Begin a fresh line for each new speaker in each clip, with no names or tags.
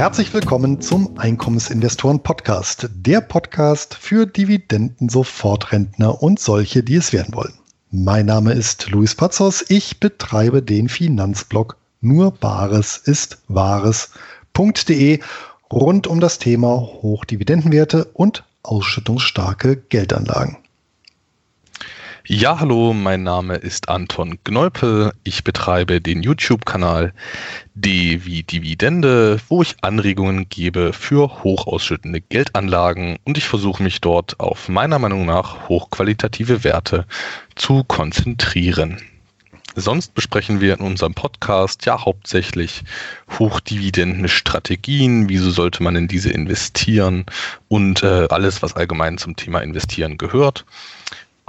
Herzlich willkommen zum Einkommensinvestoren Podcast, der Podcast für Dividenden-Sofortrentner und solche, die es werden wollen. Mein Name ist Luis Pazos. Ich betreibe den Finanzblog nur Bares ist Wahres.de rund um das Thema Hochdividendenwerte und ausschüttungsstarke Geldanlagen.
Ja, hallo, mein Name ist Anton Gneupel. Ich betreibe den YouTube-Kanal D wie Dividende, wo ich Anregungen gebe für hochausschüttende Geldanlagen und ich versuche mich dort auf meiner Meinung nach hochqualitative Werte zu konzentrieren. Sonst besprechen wir in unserem Podcast ja hauptsächlich hochdividende Strategien, wieso sollte man in diese investieren und äh, alles, was allgemein zum Thema Investieren gehört.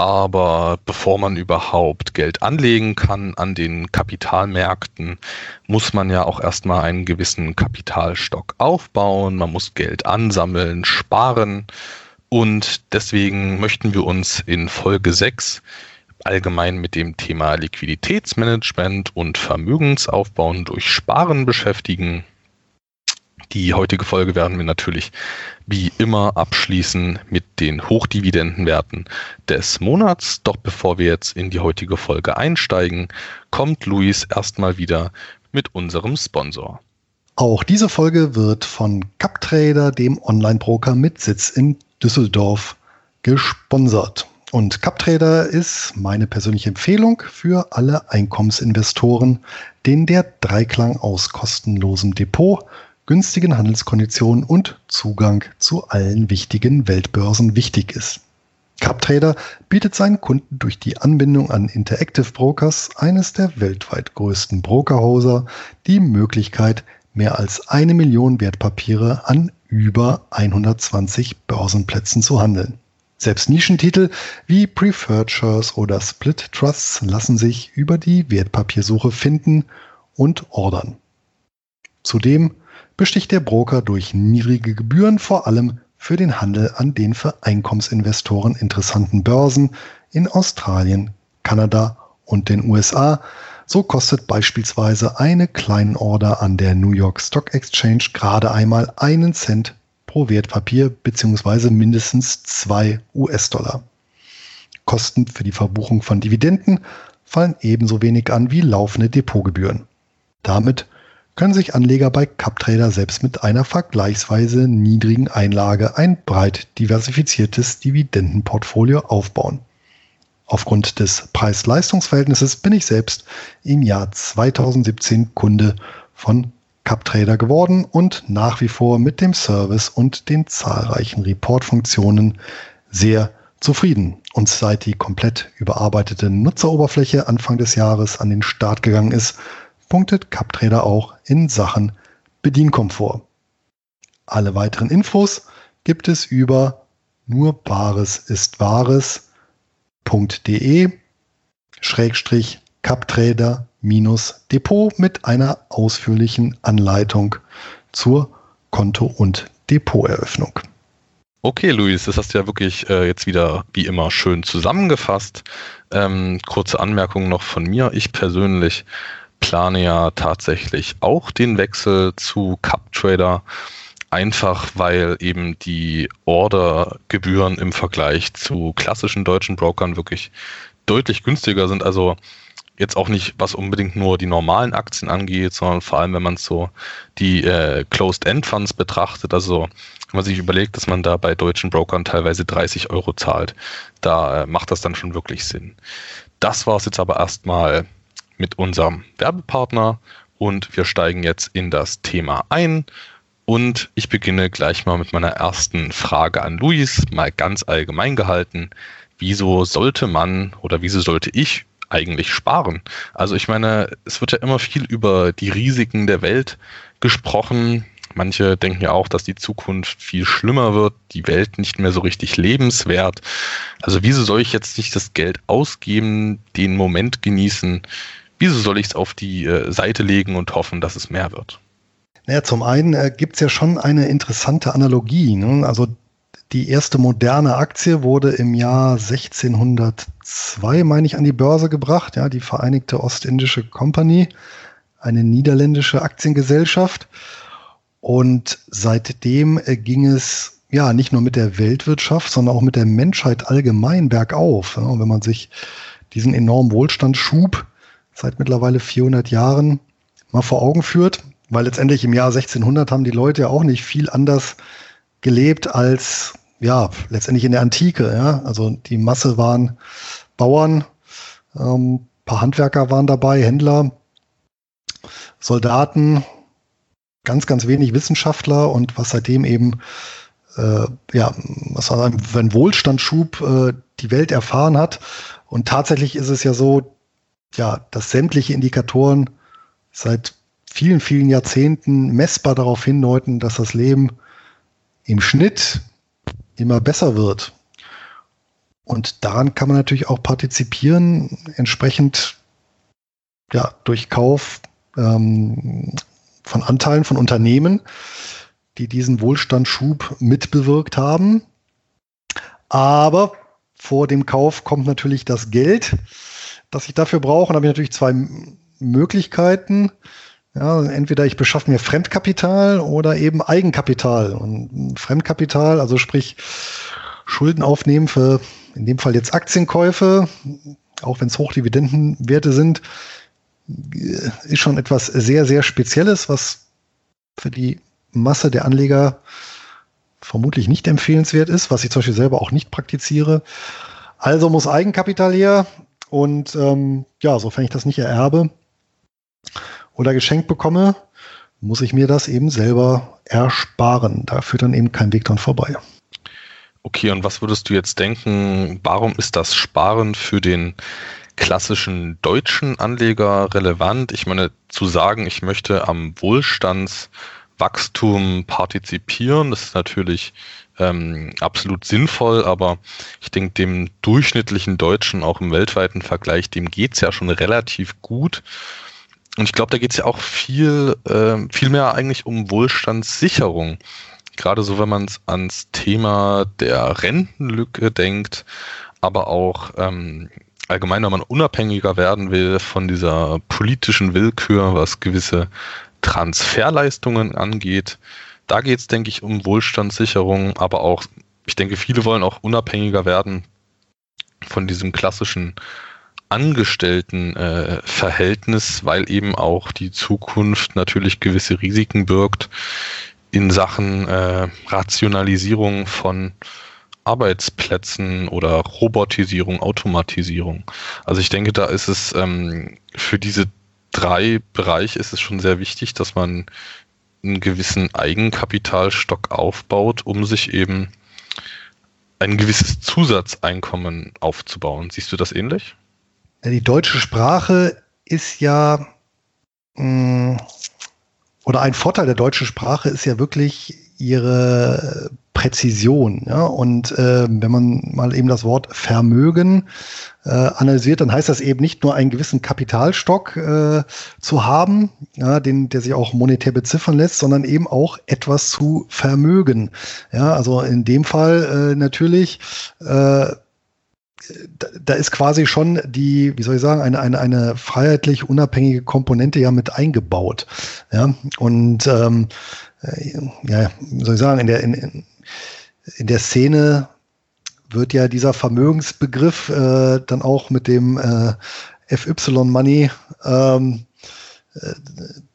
Aber bevor man überhaupt Geld anlegen kann an den Kapitalmärkten, muss man ja auch erstmal einen gewissen Kapitalstock aufbauen. Man muss Geld ansammeln, sparen. Und deswegen möchten wir uns in Folge 6 allgemein mit dem Thema Liquiditätsmanagement und Vermögensaufbauen durch Sparen beschäftigen. Die heutige Folge werden wir natürlich wie immer abschließen mit den Hochdividendenwerten des Monats. Doch bevor wir jetzt in die heutige Folge einsteigen, kommt Luis erstmal wieder mit unserem Sponsor.
Auch diese Folge wird von CapTrader, dem Online-Broker mit Sitz in Düsseldorf, gesponsert. Und CapTrader ist meine persönliche Empfehlung für alle Einkommensinvestoren, denen der Dreiklang aus kostenlosem Depot günstigen Handelskonditionen und Zugang zu allen wichtigen Weltbörsen wichtig ist. CapTrader bietet seinen Kunden durch die Anbindung an Interactive Brokers, eines der weltweit größten Brokerhäuser, die Möglichkeit, mehr als eine Million Wertpapiere an über 120 Börsenplätzen zu handeln. Selbst Nischentitel wie Preferred Shares oder Split Trusts lassen sich über die Wertpapiersuche finden und ordern. Zudem besticht der Broker durch niedrige Gebühren vor allem für den Handel an den für Einkommensinvestoren interessanten Börsen in Australien, Kanada und den USA. So kostet beispielsweise eine Order an der New York Stock Exchange gerade einmal einen Cent pro Wertpapier bzw. mindestens zwei US-Dollar. Kosten für die Verbuchung von Dividenden fallen ebenso wenig an wie laufende Depotgebühren. Damit können sich Anleger bei CapTrader selbst mit einer vergleichsweise niedrigen Einlage ein breit diversifiziertes Dividendenportfolio aufbauen. Aufgrund des Preis-Leistungs-Verhältnisses bin ich selbst im Jahr 2017 Kunde von CapTrader geworden und nach wie vor mit dem Service und den zahlreichen Report-Funktionen sehr zufrieden. Und seit die komplett überarbeitete Nutzeroberfläche Anfang des Jahres an den Start gegangen ist, punktet CapTrader auch in Sachen Bedienkomfort. Alle weiteren Infos gibt es über nur Bares ist Wahres.de Schrägstrich CapTrader minus Depot mit einer ausführlichen Anleitung zur Konto- und Depoteröffnung.
Okay, Luis, das hast du ja wirklich äh, jetzt wieder wie immer schön zusammengefasst. Ähm, kurze Anmerkung noch von mir. Ich persönlich plane ja tatsächlich auch den Wechsel zu CupTrader, einfach weil eben die Ordergebühren im Vergleich zu klassischen deutschen Brokern wirklich deutlich günstiger sind. Also jetzt auch nicht, was unbedingt nur die normalen Aktien angeht, sondern vor allem, wenn man so die äh, Closed-End-Funds betrachtet, also wenn man sich überlegt, dass man da bei deutschen Brokern teilweise 30 Euro zahlt, da äh, macht das dann schon wirklich Sinn. Das war es jetzt aber erstmal mit unserem Werbepartner und wir steigen jetzt in das Thema ein. Und ich beginne gleich mal mit meiner ersten Frage an Luis, mal ganz allgemein gehalten. Wieso sollte man oder wieso sollte ich eigentlich sparen? Also ich meine, es wird ja immer viel über die Risiken der Welt gesprochen. Manche denken ja auch, dass die Zukunft viel schlimmer wird, die Welt nicht mehr so richtig lebenswert. Also wieso soll ich jetzt nicht das Geld ausgeben, den Moment genießen, Wieso soll ich es auf die äh, Seite legen und hoffen, dass es mehr wird?
Naja, zum einen äh, gibt es ja schon eine interessante Analogie. Ne? Also die erste moderne Aktie wurde im Jahr 1602, meine ich, an die Börse gebracht. Ja, die Vereinigte Ostindische Company, eine niederländische Aktiengesellschaft. Und seitdem äh, ging es ja nicht nur mit der Weltwirtschaft, sondern auch mit der Menschheit allgemein bergauf. Ja, wenn man sich diesen enormen Wohlstandsschub seit mittlerweile 400 Jahren mal vor Augen führt, weil letztendlich im Jahr 1600 haben die Leute ja auch nicht viel anders gelebt als ja letztendlich in der Antike. Ja? Also die Masse waren Bauern, ähm, paar Handwerker waren dabei, Händler, Soldaten, ganz, ganz wenig Wissenschaftler und was seitdem eben, äh, ja, was war ein Wohlstandsschub äh, die Welt erfahren hat. Und tatsächlich ist es ja so, ja, dass sämtliche Indikatoren seit vielen, vielen Jahrzehnten messbar darauf hindeuten, dass das Leben im Schnitt immer besser wird. Und daran kann man natürlich auch partizipieren, entsprechend ja, durch Kauf ähm, von Anteilen von Unternehmen, die diesen Wohlstandsschub mitbewirkt haben. Aber vor dem Kauf kommt natürlich das Geld, das ich dafür brauche. Und habe ich natürlich zwei Möglichkeiten. Ja, entweder ich beschaffe mir Fremdkapital oder eben Eigenkapital. Und Fremdkapital, also sprich Schulden aufnehmen für in dem Fall jetzt Aktienkäufe, auch wenn es Hochdividendenwerte sind, ist schon etwas sehr, sehr Spezielles, was für die Masse der Anleger vermutlich nicht empfehlenswert ist, was ich zum Beispiel selber auch nicht praktiziere. Also muss Eigenkapital her und ähm, ja, sofern ich das nicht ererbe oder geschenkt bekomme, muss ich mir das eben selber ersparen. Da führt dann eben kein Weg dran vorbei.
Okay, und was würdest du jetzt denken, warum ist das Sparen für den klassischen deutschen Anleger relevant? Ich meine, zu sagen, ich möchte am Wohlstandswachstum partizipieren, das ist natürlich ähm, absolut sinnvoll, aber ich denke, dem durchschnittlichen Deutschen auch im weltweiten Vergleich, dem geht's ja schon relativ gut. Und ich glaube, da geht's ja auch viel, äh, viel mehr eigentlich um Wohlstandssicherung gerade so, wenn man ans Thema der Rentenlücke denkt, aber auch ähm, allgemein, wenn man unabhängiger werden will von dieser politischen Willkür, was gewisse Transferleistungen angeht. Da geht es, denke ich, um Wohlstandssicherung, aber auch, ich denke, viele wollen auch unabhängiger werden von diesem klassischen Angestelltenverhältnis, äh, weil eben auch die Zukunft natürlich gewisse Risiken birgt, in Sachen äh, Rationalisierung von Arbeitsplätzen oder Robotisierung, Automatisierung. Also ich denke, da ist es ähm, für diese drei Bereiche ist es schon sehr wichtig, dass man einen gewissen Eigenkapitalstock aufbaut, um sich eben ein gewisses Zusatzeinkommen aufzubauen. Siehst du das ähnlich?
Die deutsche Sprache ist ja mm, oder ein Vorteil der deutschen Sprache ist ja wirklich ihre Präzision. Ja? Und äh, wenn man mal eben das Wort Vermögen äh, analysiert, dann heißt das eben nicht nur einen gewissen Kapitalstock äh, zu haben, ja, den, der sich auch monetär beziffern lässt, sondern eben auch etwas zu vermögen. Ja, also in dem Fall äh, natürlich äh, da ist quasi schon die, wie soll ich sagen, eine, eine, eine freiheitlich unabhängige Komponente ja mit eingebaut. Ja, und ähm, äh, ja, wie soll ich sagen, in der, in, in der Szene wird ja dieser Vermögensbegriff äh, dann auch mit dem äh, FY Money ähm, äh,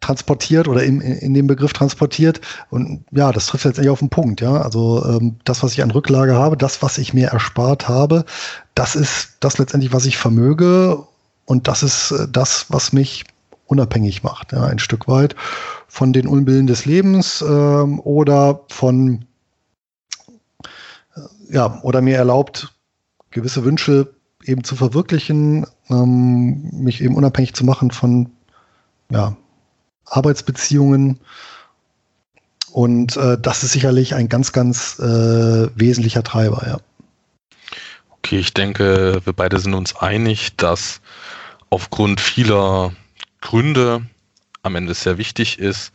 transportiert oder in, in dem Begriff transportiert. Und ja, das trifft letztendlich auf den Punkt. Ja, also ähm, das, was ich an Rücklage habe, das, was ich mir erspart habe, das ist das letztendlich, was ich vermöge. Und das ist äh, das, was mich unabhängig macht, ja, ein Stück weit von den Unbillen des Lebens ähm, oder von äh, ja, oder mir erlaubt, gewisse Wünsche eben zu verwirklichen, ähm, mich eben unabhängig zu machen von ja, Arbeitsbeziehungen. Und äh, das ist sicherlich ein ganz, ganz äh, wesentlicher Treiber, ja.
Okay, ich denke, wir beide sind uns einig, dass aufgrund vieler Gründe am Ende sehr wichtig ist,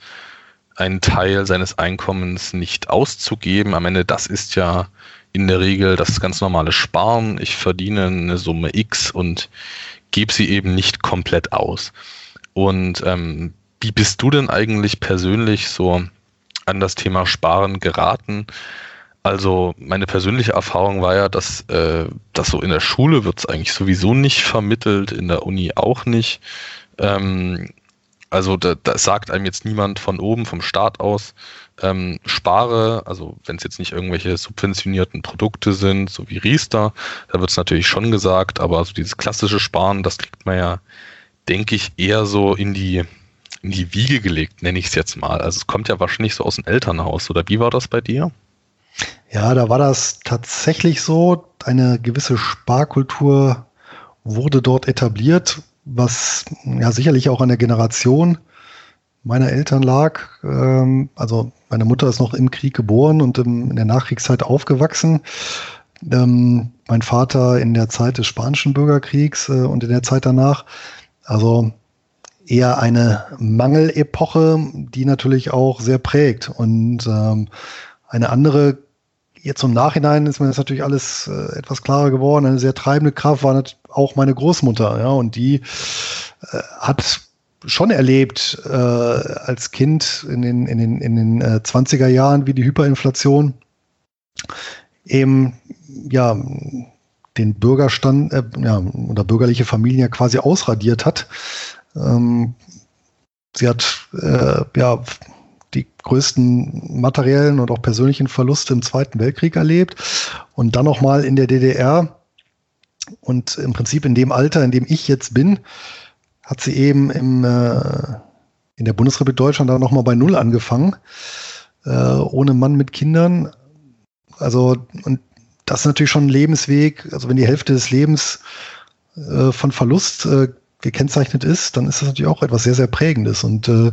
einen Teil seines Einkommens nicht auszugeben. Am Ende, das ist ja in der Regel das ganz normale Sparen. Ich verdiene eine Summe X und gebe sie eben nicht komplett aus. Und ähm, wie bist du denn eigentlich persönlich so an das Thema Sparen geraten? Also meine persönliche Erfahrung war ja, dass äh, das so in der Schule wird es eigentlich sowieso nicht vermittelt, in der Uni auch nicht. Ähm, also da, da sagt einem jetzt niemand von oben, vom Staat aus, ähm, spare, also wenn es jetzt nicht irgendwelche subventionierten Produkte sind, so wie Riester, da wird es natürlich schon gesagt, aber so dieses klassische Sparen, das kriegt man ja, denke ich, eher so in die in die Wiege gelegt, nenne ich es jetzt mal. Also es kommt ja wahrscheinlich so aus dem Elternhaus, oder wie war das bei dir?
Ja, da war das tatsächlich so. Eine gewisse Sparkultur wurde dort etabliert, was ja sicherlich auch an der Generation meiner Eltern lag. Ähm, also meine Mutter ist noch im Krieg geboren und in der Nachkriegszeit aufgewachsen. Ähm, mein Vater in der Zeit des Spanischen Bürgerkriegs äh, und in der Zeit danach. Also eher eine Mangelepoche, die natürlich auch sehr prägt. Und ähm, eine andere, jetzt im Nachhinein ist mir das natürlich alles äh, etwas klarer geworden. Eine sehr treibende Kraft war auch meine Großmutter, ja, und die äh, hat schon erlebt äh, als Kind in den, in den, in den äh, 20er Jahren, wie die Hyperinflation eben ja den Bürgerstand äh, ja, oder bürgerliche Familien ja quasi ausradiert hat. Ähm, sie hat äh, ja die größten materiellen und auch persönlichen Verluste im Zweiten Weltkrieg erlebt und dann noch mal in der DDR und im Prinzip in dem Alter, in dem ich jetzt bin, hat sie eben im, äh, in der Bundesrepublik Deutschland dann noch mal bei Null angefangen, äh, ohne Mann mit Kindern. Also und das ist natürlich schon ein Lebensweg. Also wenn die Hälfte des Lebens äh, von Verlust äh, gekennzeichnet ist, dann ist das natürlich auch etwas sehr, sehr Prägendes. Und äh,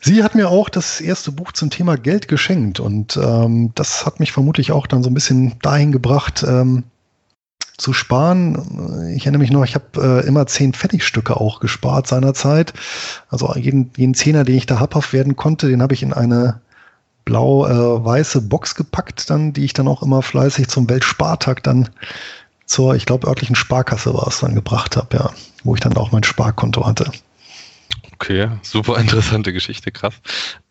Sie hat mir auch das erste Buch zum Thema Geld geschenkt und ähm, das hat mich vermutlich auch dann so ein bisschen dahin gebracht, ähm, zu sparen. Ich erinnere mich noch, ich habe äh, immer zehn Pfennigstücke auch gespart seinerzeit. Also jeden, jeden Zehner, den ich da habhaft werden konnte, den habe ich in eine blau-weiße äh, Box gepackt, dann, die ich dann auch immer fleißig zum Weltspartag dann zur, ich glaube, örtlichen Sparkasse war es dann gebracht habe, ja, wo ich dann auch mein Sparkonto hatte.
Okay, super interessante Geschichte, krass.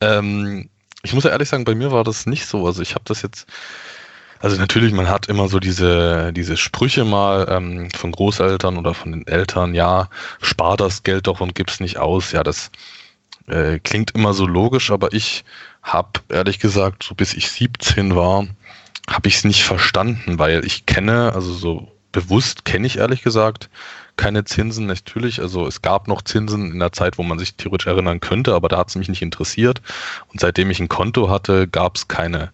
Ähm, ich muss ja ehrlich sagen, bei mir war das nicht so. Also ich habe das jetzt, also natürlich, man hat immer so diese, diese Sprüche mal ähm, von Großeltern oder von den Eltern, ja, spar das Geld doch und gib's nicht aus. Ja, das äh, klingt immer so logisch, aber ich habe ehrlich gesagt, so bis ich 17 war, habe ich es nicht verstanden, weil ich kenne, also so bewusst kenne ich ehrlich gesagt keine Zinsen. Natürlich, also es gab noch Zinsen in der Zeit, wo man sich theoretisch erinnern könnte, aber da hat es mich nicht interessiert. Und seitdem ich ein Konto hatte, gab es keine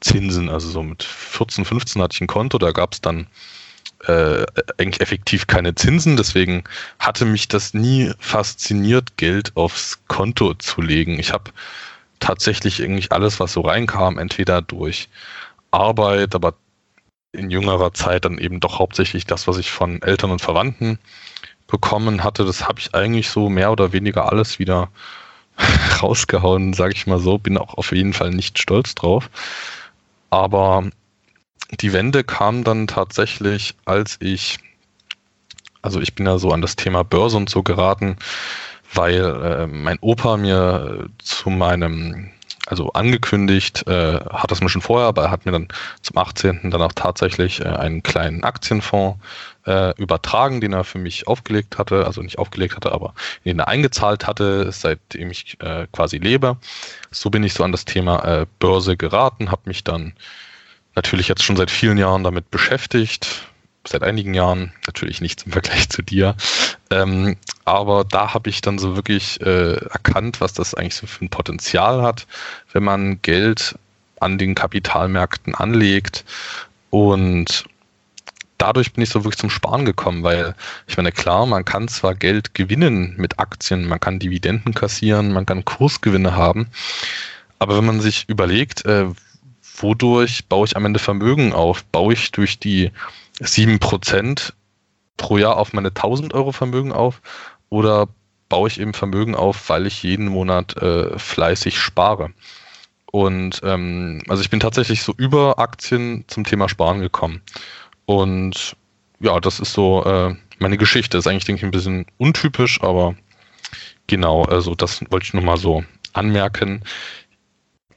Zinsen. Also so mit 14, 15 hatte ich ein Konto, da gab es dann äh, eigentlich effektiv keine Zinsen. Deswegen hatte mich das nie fasziniert, Geld aufs Konto zu legen. Ich habe tatsächlich eigentlich alles, was so reinkam, entweder durch Arbeit, aber in jüngerer Zeit dann eben doch hauptsächlich das, was ich von Eltern und Verwandten bekommen hatte. Das habe ich eigentlich so mehr oder weniger alles wieder rausgehauen, sage ich mal so. Bin auch auf jeden Fall nicht stolz drauf. Aber die Wende kam dann tatsächlich, als ich, also ich bin ja so an das Thema Börse und so geraten, weil äh, mein Opa mir zu meinem also angekündigt, äh, hat das mir schon vorher, aber er hat mir dann zum 18. dann auch tatsächlich äh, einen kleinen Aktienfonds äh, übertragen, den er für mich aufgelegt hatte, also nicht aufgelegt hatte, aber den er eingezahlt hatte, seitdem ich äh, quasi lebe. So bin ich so an das Thema äh, Börse geraten, habe mich dann natürlich jetzt schon seit vielen Jahren damit beschäftigt, seit einigen Jahren, natürlich nichts im Vergleich zu dir. Ähm, aber da habe ich dann so wirklich äh, erkannt, was das eigentlich so für ein Potenzial hat, wenn man Geld an den Kapitalmärkten anlegt. Und dadurch bin ich so wirklich zum Sparen gekommen, weil ich meine, klar, man kann zwar Geld gewinnen mit Aktien, man kann Dividenden kassieren, man kann Kursgewinne haben, aber wenn man sich überlegt, äh, wodurch baue ich am Ende Vermögen auf? Baue ich durch die 7% pro Jahr auf meine 1000 Euro Vermögen auf oder baue ich eben Vermögen auf, weil ich jeden Monat äh, fleißig spare? Und ähm, also ich bin tatsächlich so über Aktien zum Thema Sparen gekommen. Und ja, das ist so äh, meine Geschichte. Ist eigentlich, denke ich, ein bisschen untypisch, aber genau, also das wollte ich nochmal so anmerken.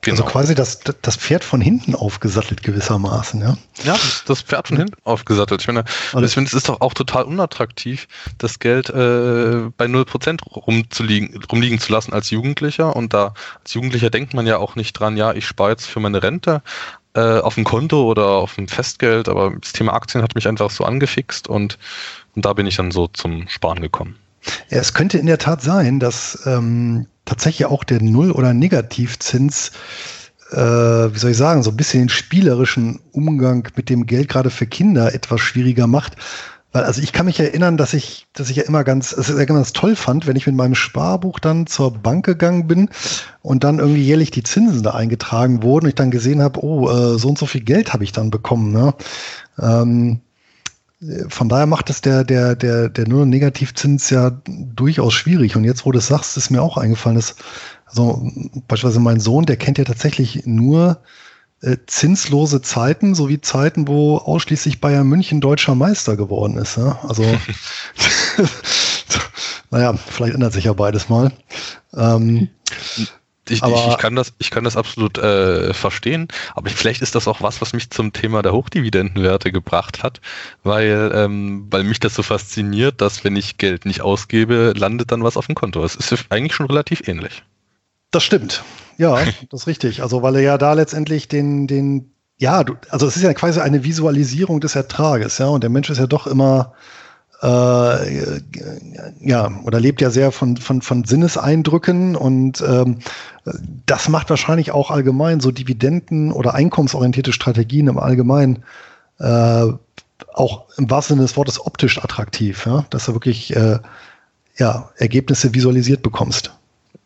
Genau. Also quasi das, das Pferd von hinten aufgesattelt gewissermaßen, ja?
Ja, das Pferd von hinten aufgesattelt. Ich meine, also, es ist doch auch total unattraktiv, das Geld äh, bei 0% rumzuliegen, rumliegen zu lassen als Jugendlicher. Und da als Jugendlicher denkt man ja auch nicht dran, ja, ich spare jetzt für meine Rente äh, auf dem Konto oder auf dem Festgeld, aber das Thema Aktien hat mich einfach so angefixt und, und da bin ich dann so zum Sparen gekommen.
Ja, es könnte in der Tat sein, dass ähm, tatsächlich auch der Null- oder Negativzins, äh, wie soll ich sagen, so ein bisschen den spielerischen Umgang mit dem Geld gerade für Kinder etwas schwieriger macht. Weil, also ich kann mich erinnern, dass ich, dass ich ja immer ganz, es ja ganz toll fand, wenn ich mit meinem Sparbuch dann zur Bank gegangen bin und dann irgendwie jährlich die Zinsen da eingetragen wurden und ich dann gesehen habe, oh, äh, so und so viel Geld habe ich dann bekommen. Ne? Ähm, von daher macht es der, der, der, der nur Negativzins ja durchaus schwierig. Und jetzt, wo du es sagst, ist mir auch eingefallen, dass, also beispielsweise mein Sohn, der kennt ja tatsächlich nur äh, zinslose Zeiten, sowie Zeiten, wo ausschließlich Bayern München deutscher Meister geworden ist. Ja? Also, naja, vielleicht ändert sich ja beides mal. Ähm,
ich, ich, ich, kann das, ich kann das absolut äh, verstehen, aber vielleicht ist das auch was, was mich zum Thema der Hochdividendenwerte gebracht hat, weil, ähm, weil mich das so fasziniert, dass wenn ich Geld nicht ausgebe, landet dann was auf dem Konto. Es ist eigentlich schon relativ ähnlich.
Das stimmt. Ja, das ist richtig. Also weil er ja da letztendlich den, den, ja, du, also es ist ja quasi eine Visualisierung des Ertrages, ja, und der Mensch ist ja doch immer äh, ja, oder lebt ja sehr von, von, von Sinneseindrücken und ähm, das macht wahrscheinlich auch allgemein so Dividenden oder einkommensorientierte Strategien im Allgemeinen äh, auch im wahrsten Sinne des Wortes optisch attraktiv, ja? dass du wirklich äh, ja, Ergebnisse visualisiert bekommst.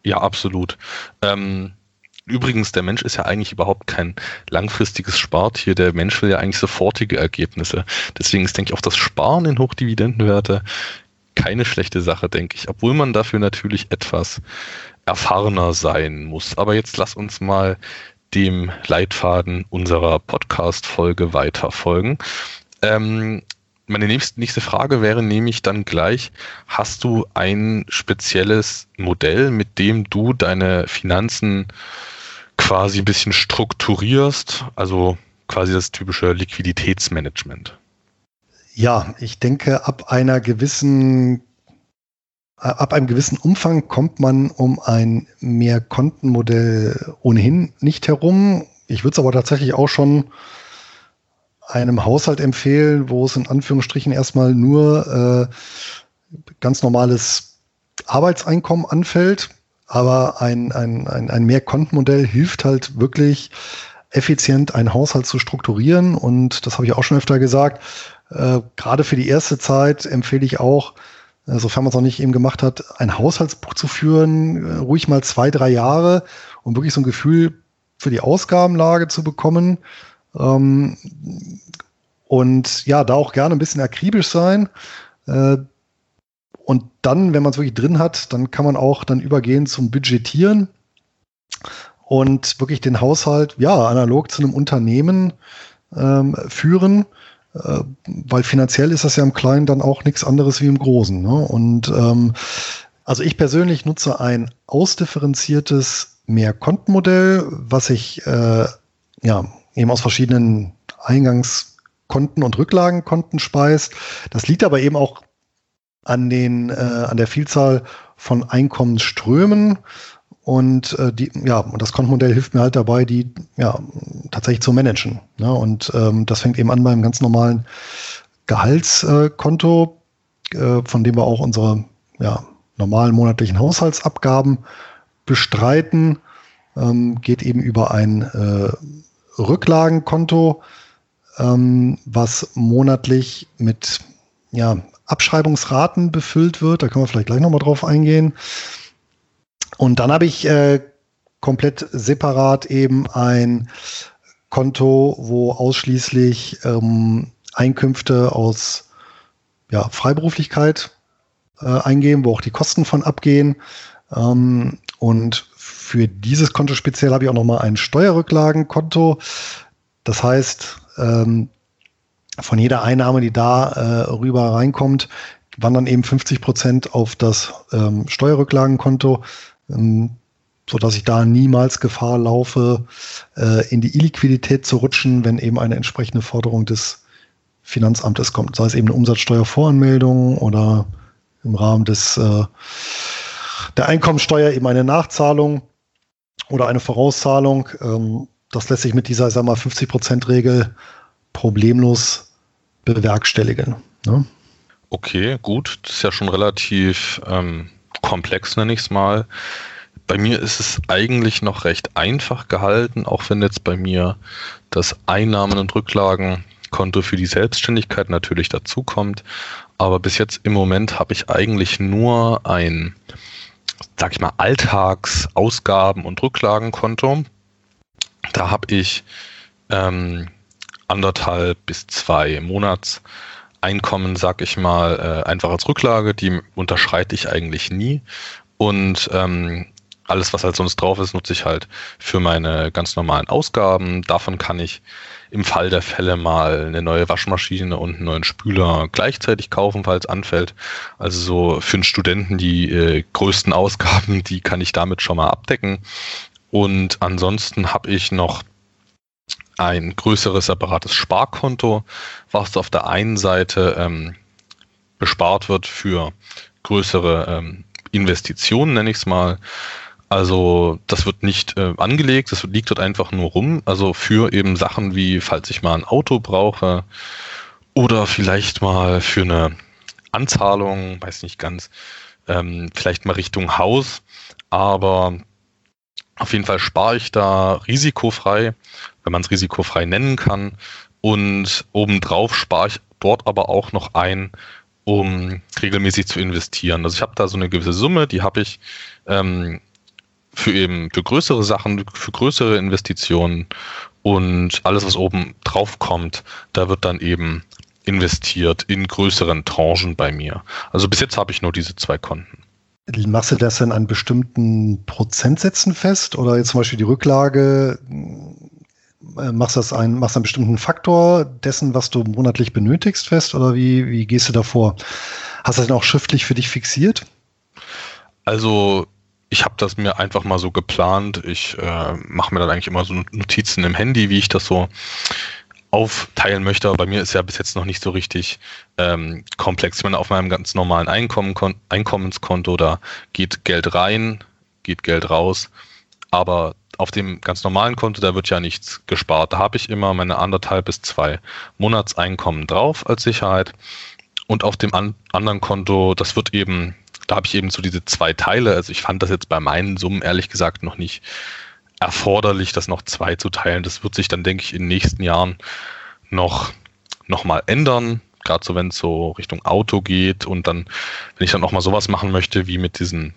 Ja, absolut. Ähm Übrigens, der Mensch ist ja eigentlich überhaupt kein langfristiges Spartier. Der Mensch will ja eigentlich sofortige Ergebnisse. Deswegen ist, denke ich, auch das Sparen in Hochdividendenwerte keine schlechte Sache, denke ich. Obwohl man dafür natürlich etwas erfahrener sein muss. Aber jetzt lass uns mal dem Leitfaden unserer Podcast-Folge weiterfolgen. Ähm, meine nächste Frage wäre nämlich dann gleich, hast du ein spezielles Modell, mit dem du deine Finanzen quasi ein bisschen strukturierst, also quasi das typische Liquiditätsmanagement.
Ja, ich denke, ab einer gewissen, ab einem gewissen Umfang kommt man um ein Mehrkontenmodell ohnehin nicht herum. Ich würde es aber tatsächlich auch schon einem Haushalt empfehlen, wo es in Anführungsstrichen erstmal nur äh, ganz normales Arbeitseinkommen anfällt. Aber ein, ein, ein, ein Mehrkontenmodell hilft halt wirklich effizient einen Haushalt zu strukturieren. Und das habe ich auch schon öfter gesagt. Äh, gerade für die erste Zeit empfehle ich auch, äh, sofern man es noch nicht eben gemacht hat, ein Haushaltsbuch zu führen, äh, ruhig mal zwei, drei Jahre, um wirklich so ein Gefühl für die Ausgabenlage zu bekommen. Ähm, und ja, da auch gerne ein bisschen akribisch sein. Äh, und dann, wenn man es wirklich drin hat, dann kann man auch dann übergehen zum Budgetieren und wirklich den Haushalt, ja, analog zu einem Unternehmen ähm, führen, äh, weil finanziell ist das ja im Kleinen dann auch nichts anderes wie im Großen. Ne? Und ähm, also ich persönlich nutze ein ausdifferenziertes Mehrkontenmodell, was ich äh, ja eben aus verschiedenen Eingangskonten und Rücklagenkonten speist. Das liegt aber eben auch an den äh, an der Vielzahl von Einkommensströmen und äh, die ja und das Kontenmodell hilft mir halt dabei, die ja tatsächlich zu managen. Ne? Und ähm, das fängt eben an beim ganz normalen Gehaltskonto, äh, von dem wir auch unsere ja, normalen monatlichen Haushaltsabgaben bestreiten, ähm, geht eben über ein äh, Rücklagenkonto, ähm, was monatlich mit ja, Abschreibungsraten befüllt wird. Da können wir vielleicht gleich nochmal drauf eingehen. Und dann habe ich äh, komplett separat eben ein Konto, wo ausschließlich ähm, Einkünfte aus ja, Freiberuflichkeit äh, eingehen, wo auch die Kosten von abgehen. Ähm, und für dieses Konto speziell habe ich auch nochmal ein Steuerrücklagenkonto. Das heißt, ähm, von jeder Einnahme, die da äh, rüber reinkommt, wandern eben 50 Prozent auf das ähm, Steuerrücklagenkonto. Ähm, sodass ich da niemals Gefahr laufe, äh, in die Illiquidität zu rutschen, wenn eben eine entsprechende Forderung des Finanzamtes kommt, sei es eben eine Umsatzsteuervoranmeldung oder im Rahmen des äh, der Einkommensteuer eben eine Nachzahlung oder eine Vorauszahlung. Ähm, das lässt sich mit dieser, sag mal, 50%-Regel problemlos bewerkstelligen. Ne?
Okay, gut. Das ist ja schon relativ ähm, komplex, nenne ich es mal. Bei mir ist es eigentlich noch recht einfach gehalten, auch wenn jetzt bei mir das Einnahmen- und Rücklagenkonto für die Selbstständigkeit natürlich dazukommt. Aber bis jetzt im Moment habe ich eigentlich nur ein, sag ich mal, Alltagsausgaben- und Rücklagenkonto. Da habe ich ähm, anderthalb bis zwei Monatseinkommen, sag ich mal, äh, einfach als Rücklage. Die unterschreite ich eigentlich nie. Und ähm, alles, was halt sonst drauf ist, nutze ich halt für meine ganz normalen Ausgaben. Davon kann ich im Fall der Fälle mal eine neue Waschmaschine und einen neuen Spüler gleichzeitig kaufen, falls anfällt. Also so für einen Studenten die äh, größten Ausgaben, die kann ich damit schon mal abdecken. Und ansonsten habe ich noch ein größeres separates Sparkonto, was auf der einen Seite ähm, bespart wird für größere ähm, Investitionen, nenne ich es mal. Also das wird nicht äh, angelegt, das liegt dort einfach nur rum. Also für eben Sachen wie, falls ich mal ein Auto brauche oder vielleicht mal für eine Anzahlung, weiß nicht ganz, ähm, vielleicht mal Richtung Haus. Aber auf jeden Fall spare ich da risikofrei, wenn man es risikofrei nennen kann. Und obendrauf spare ich dort aber auch noch ein, um regelmäßig zu investieren. Also ich habe da so eine gewisse Summe, die habe ich ähm, für eben für größere Sachen, für größere Investitionen und alles, was oben drauf kommt, da wird dann eben investiert in größeren Tranchen bei mir. Also bis jetzt habe ich nur diese zwei Konten.
Machst du das in an bestimmten Prozentsätzen fest oder jetzt zum Beispiel die Rücklage? Äh, machst du das ein, machst einen bestimmten Faktor dessen, was du monatlich benötigst, fest oder wie, wie gehst du davor? Hast du das denn auch schriftlich für dich fixiert?
Also ich habe das mir einfach mal so geplant. Ich äh, mache mir dann eigentlich immer so Notizen im Handy, wie ich das so aufteilen möchte. Aber bei mir ist ja bis jetzt noch nicht so richtig ähm, komplex. Ich meine, auf meinem ganz normalen Einkommen, Einkommenskonto, da geht Geld rein, geht Geld raus. Aber auf dem ganz normalen Konto, da wird ja nichts gespart. Da habe ich immer meine anderthalb bis zwei Monatseinkommen drauf als Sicherheit. Und auf dem an anderen Konto, das wird eben da habe ich eben so diese zwei Teile. Also ich fand das jetzt bei meinen Summen ehrlich gesagt noch nicht erforderlich, das noch zwei zu teilen. Das wird sich dann, denke ich, in den nächsten Jahren noch, noch mal ändern. Gerade so, wenn es so Richtung Auto geht und dann, wenn ich dann auch mal sowas machen möchte, wie mit diesen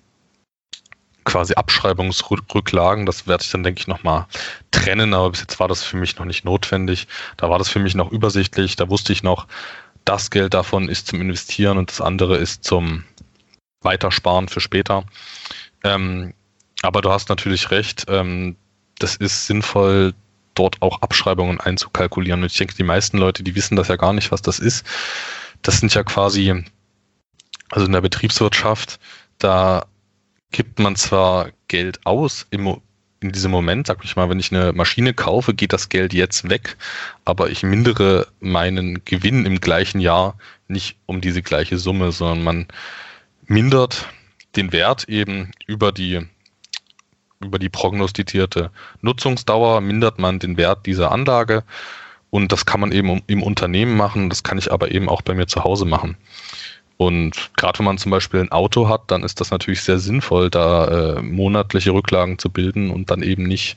quasi Abschreibungsrücklagen, das werde ich dann, denke ich, nochmal trennen, aber bis jetzt war das für mich noch nicht notwendig. Da war das für mich noch übersichtlich. Da wusste ich noch, das Geld davon ist zum Investieren und das andere ist zum, weitersparen für später. Ähm, aber du hast natürlich recht, ähm, das ist sinnvoll, dort auch Abschreibungen einzukalkulieren. Und ich denke, die meisten Leute, die wissen das ja gar nicht, was das ist. Das sind ja quasi, also in der Betriebswirtschaft, da gibt man zwar Geld aus im, in diesem Moment, sag ich mal, wenn ich eine Maschine kaufe, geht das Geld jetzt weg, aber ich mindere meinen Gewinn im gleichen Jahr nicht um diese gleiche Summe, sondern man mindert den Wert eben über die, über die prognostizierte Nutzungsdauer, mindert man den Wert dieser Anlage. Und das kann man eben im Unternehmen machen, das kann ich aber eben auch bei mir zu Hause machen. Und gerade wenn man zum Beispiel ein Auto hat, dann ist das natürlich sehr sinnvoll, da äh, monatliche Rücklagen zu bilden und dann eben nicht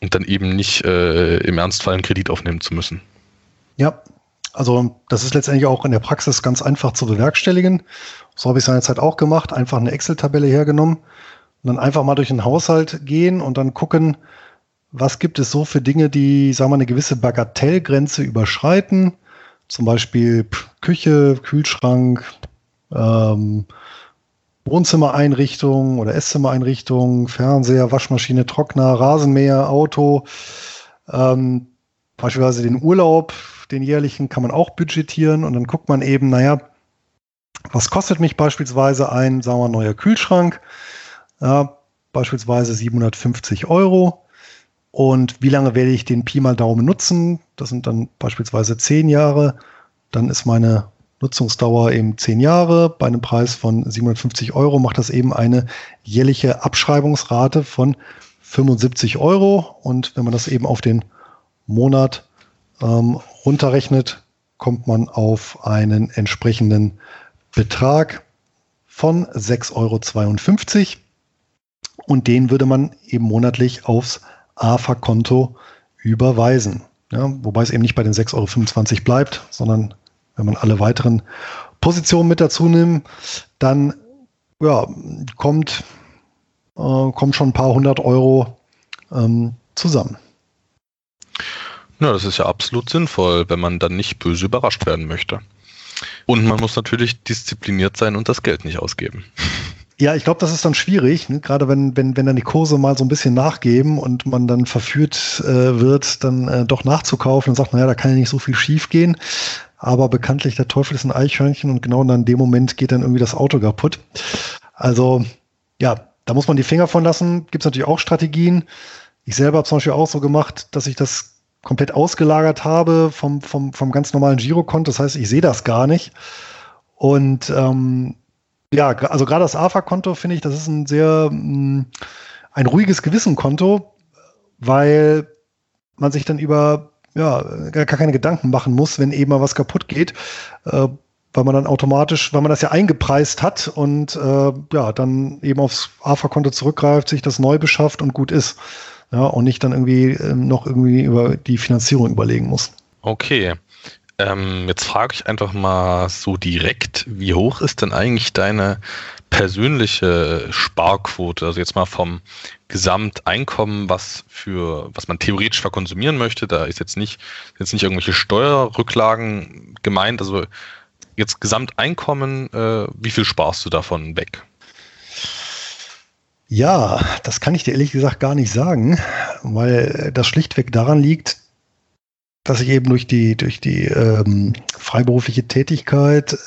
und dann eben nicht äh, im Ernstfall einen Kredit aufnehmen zu müssen.
Ja, also das ist letztendlich auch in der Praxis ganz einfach zu bewerkstelligen. So habe ich es seinerzeit auch gemacht, einfach eine Excel-Tabelle hergenommen und dann einfach mal durch den Haushalt gehen und dann gucken, was gibt es so für Dinge, die, sagen wir, eine gewisse Bagatellgrenze überschreiten. Zum Beispiel Küche, Kühlschrank, ähm, Wohnzimmereinrichtung oder Esszimmereinrichtung, Fernseher, Waschmaschine, Trockner, Rasenmäher, Auto, ähm, beispielsweise den Urlaub, den jährlichen kann man auch budgetieren und dann guckt man eben, naja, was kostet mich beispielsweise ein, sagen wir, neuer Kühlschrank? Ja, beispielsweise 750 Euro. Und wie lange werde ich den Pi mal Daumen nutzen? Das sind dann beispielsweise 10 Jahre. Dann ist meine Nutzungsdauer eben 10 Jahre. Bei einem Preis von 750 Euro macht das eben eine jährliche Abschreibungsrate von 75 Euro. Und wenn man das eben auf den Monat ähm, runterrechnet, kommt man auf einen entsprechenden Betrag von 6,52 Euro. Und den würde man eben monatlich aufs AFA-Konto überweisen. Ja, wobei es eben nicht bei den 6,25 Euro bleibt, sondern wenn man alle weiteren Positionen mit dazu nimmt, dann ja, kommt, äh, kommt schon ein paar hundert Euro ähm, zusammen.
Ja, das ist ja absolut sinnvoll, wenn man dann nicht böse überrascht werden möchte. Und man muss natürlich diszipliniert sein und das Geld nicht ausgeben.
Ja, ich glaube, das ist dann schwierig, ne? gerade wenn, wenn, wenn dann die Kurse mal so ein bisschen nachgeben und man dann verführt äh, wird, dann äh, doch nachzukaufen und sagt, naja, da kann ja nicht so viel schief gehen. Aber bekanntlich, der Teufel ist ein Eichhörnchen und genau in dem Moment geht dann irgendwie das Auto kaputt. Also, ja, da muss man die Finger von lassen. Gibt es natürlich auch Strategien. Ich selber habe zum Beispiel auch so gemacht, dass ich das komplett ausgelagert habe vom, vom, vom ganz normalen Girokonto. Das heißt, ich sehe das gar nicht. Und ähm, ja, also gerade das AFA-Konto finde ich, das ist ein sehr mh, mm, ein ruhiges Gewissen-Konto, weil man sich dann über ja, gar keine Gedanken machen muss, wenn eben mal was kaputt geht, äh, weil man dann automatisch, weil man das ja eingepreist hat und äh, ja, dann eben aufs AFA-Konto zurückgreift, sich das neu beschafft und gut ist ja, und nicht dann irgendwie äh, noch irgendwie über die Finanzierung überlegen muss.
Okay. Ähm, jetzt frage ich einfach mal so direkt, wie hoch ist denn eigentlich deine persönliche Sparquote? Also jetzt mal vom Gesamteinkommen, was für, was man theoretisch verkonsumieren möchte. Da ist jetzt nicht, jetzt nicht irgendwelche Steuerrücklagen gemeint. Also jetzt Gesamteinkommen, äh, wie viel sparst du davon weg?
Ja, das kann ich dir ehrlich gesagt gar nicht sagen, weil das schlichtweg daran liegt, dass ich eben durch die, durch die ähm, freiberufliche Tätigkeit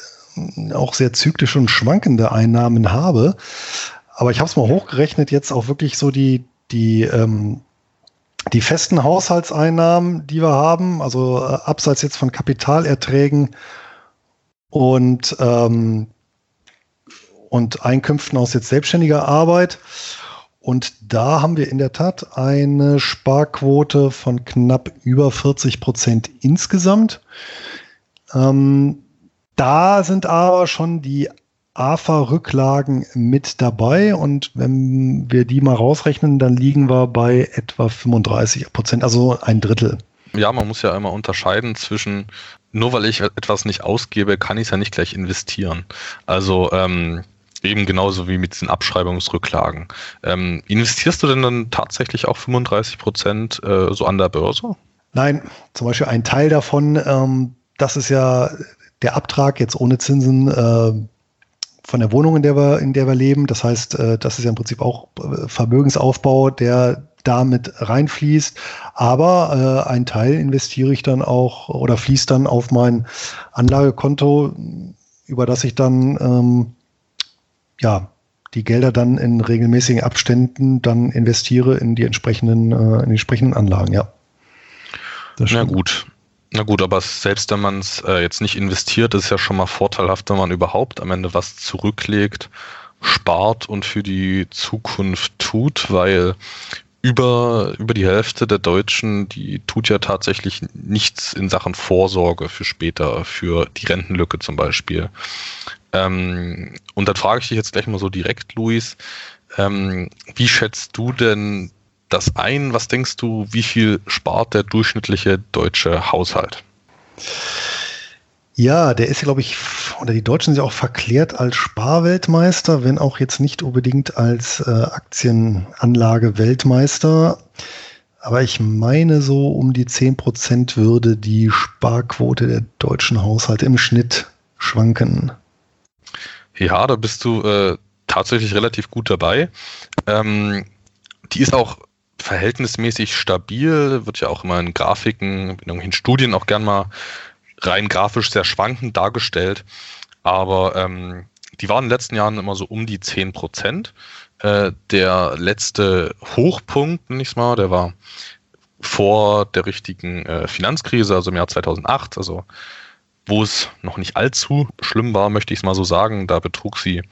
auch sehr zyklische und schwankende Einnahmen habe. Aber ich habe es mal hochgerechnet, jetzt auch wirklich so die, die, ähm, die festen Haushaltseinnahmen, die wir haben, also äh, abseits jetzt von Kapitalerträgen und ähm, und Einkünften aus jetzt selbstständiger Arbeit. Und da haben wir in der Tat eine Sparquote von knapp über 40 Prozent insgesamt. Ähm, da sind aber schon die AFA-Rücklagen mit dabei und wenn wir die mal rausrechnen, dann liegen wir bei etwa 35 Prozent, also ein Drittel.
Ja, man muss ja immer unterscheiden zwischen, nur weil ich etwas nicht ausgebe, kann ich es ja nicht gleich investieren. Also ähm, Eben genauso wie mit diesen Abschreibungsrücklagen. Ähm, investierst du denn dann tatsächlich auch 35 Prozent äh, so an der Börse?
Nein, zum Beispiel ein Teil davon, ähm, das ist ja der Abtrag jetzt ohne Zinsen äh, von der Wohnung, in der wir, in der wir leben. Das heißt, äh, das ist ja im Prinzip auch äh, Vermögensaufbau, der damit reinfließt. Aber äh, ein Teil investiere ich dann auch oder fließt dann auf mein Anlagekonto, über das ich dann ähm, ja, die Gelder dann in regelmäßigen Abständen dann investiere in die entsprechenden, äh, in die entsprechenden Anlagen, ja.
Na gut. Na gut, aber selbst wenn man es äh, jetzt nicht investiert, ist es ja schon mal vorteilhaft, wenn man überhaupt am Ende was zurücklegt, spart und für die Zukunft tut, weil über, über die Hälfte der Deutschen, die tut ja tatsächlich nichts in Sachen Vorsorge für später, für die Rentenlücke zum Beispiel. Ähm, und dann frage ich dich jetzt gleich mal so direkt, Luis, ähm, wie schätzt du denn das ein? Was denkst du, wie viel spart der durchschnittliche deutsche Haushalt?
Ja, der ist, glaube ich, oder die Deutschen sind ja auch verklärt als Sparweltmeister, wenn auch jetzt nicht unbedingt als äh, Aktienanlage-Weltmeister. Aber ich meine, so um die 10% würde die Sparquote der deutschen Haushalte im Schnitt schwanken.
Ja, da bist du äh, tatsächlich relativ gut dabei. Ähm, die ist auch verhältnismäßig stabil, wird ja auch immer in Grafiken, in, in Studien auch gern mal rein grafisch sehr schwankend dargestellt. Aber ähm, die waren in den letzten Jahren immer so um die 10 Prozent. Äh, der letzte Hochpunkt, nenne ich es mal, der war vor der richtigen äh, Finanzkrise, also im Jahr 2008, also wo es noch nicht allzu schlimm war, möchte ich es mal so sagen. Da betrug sie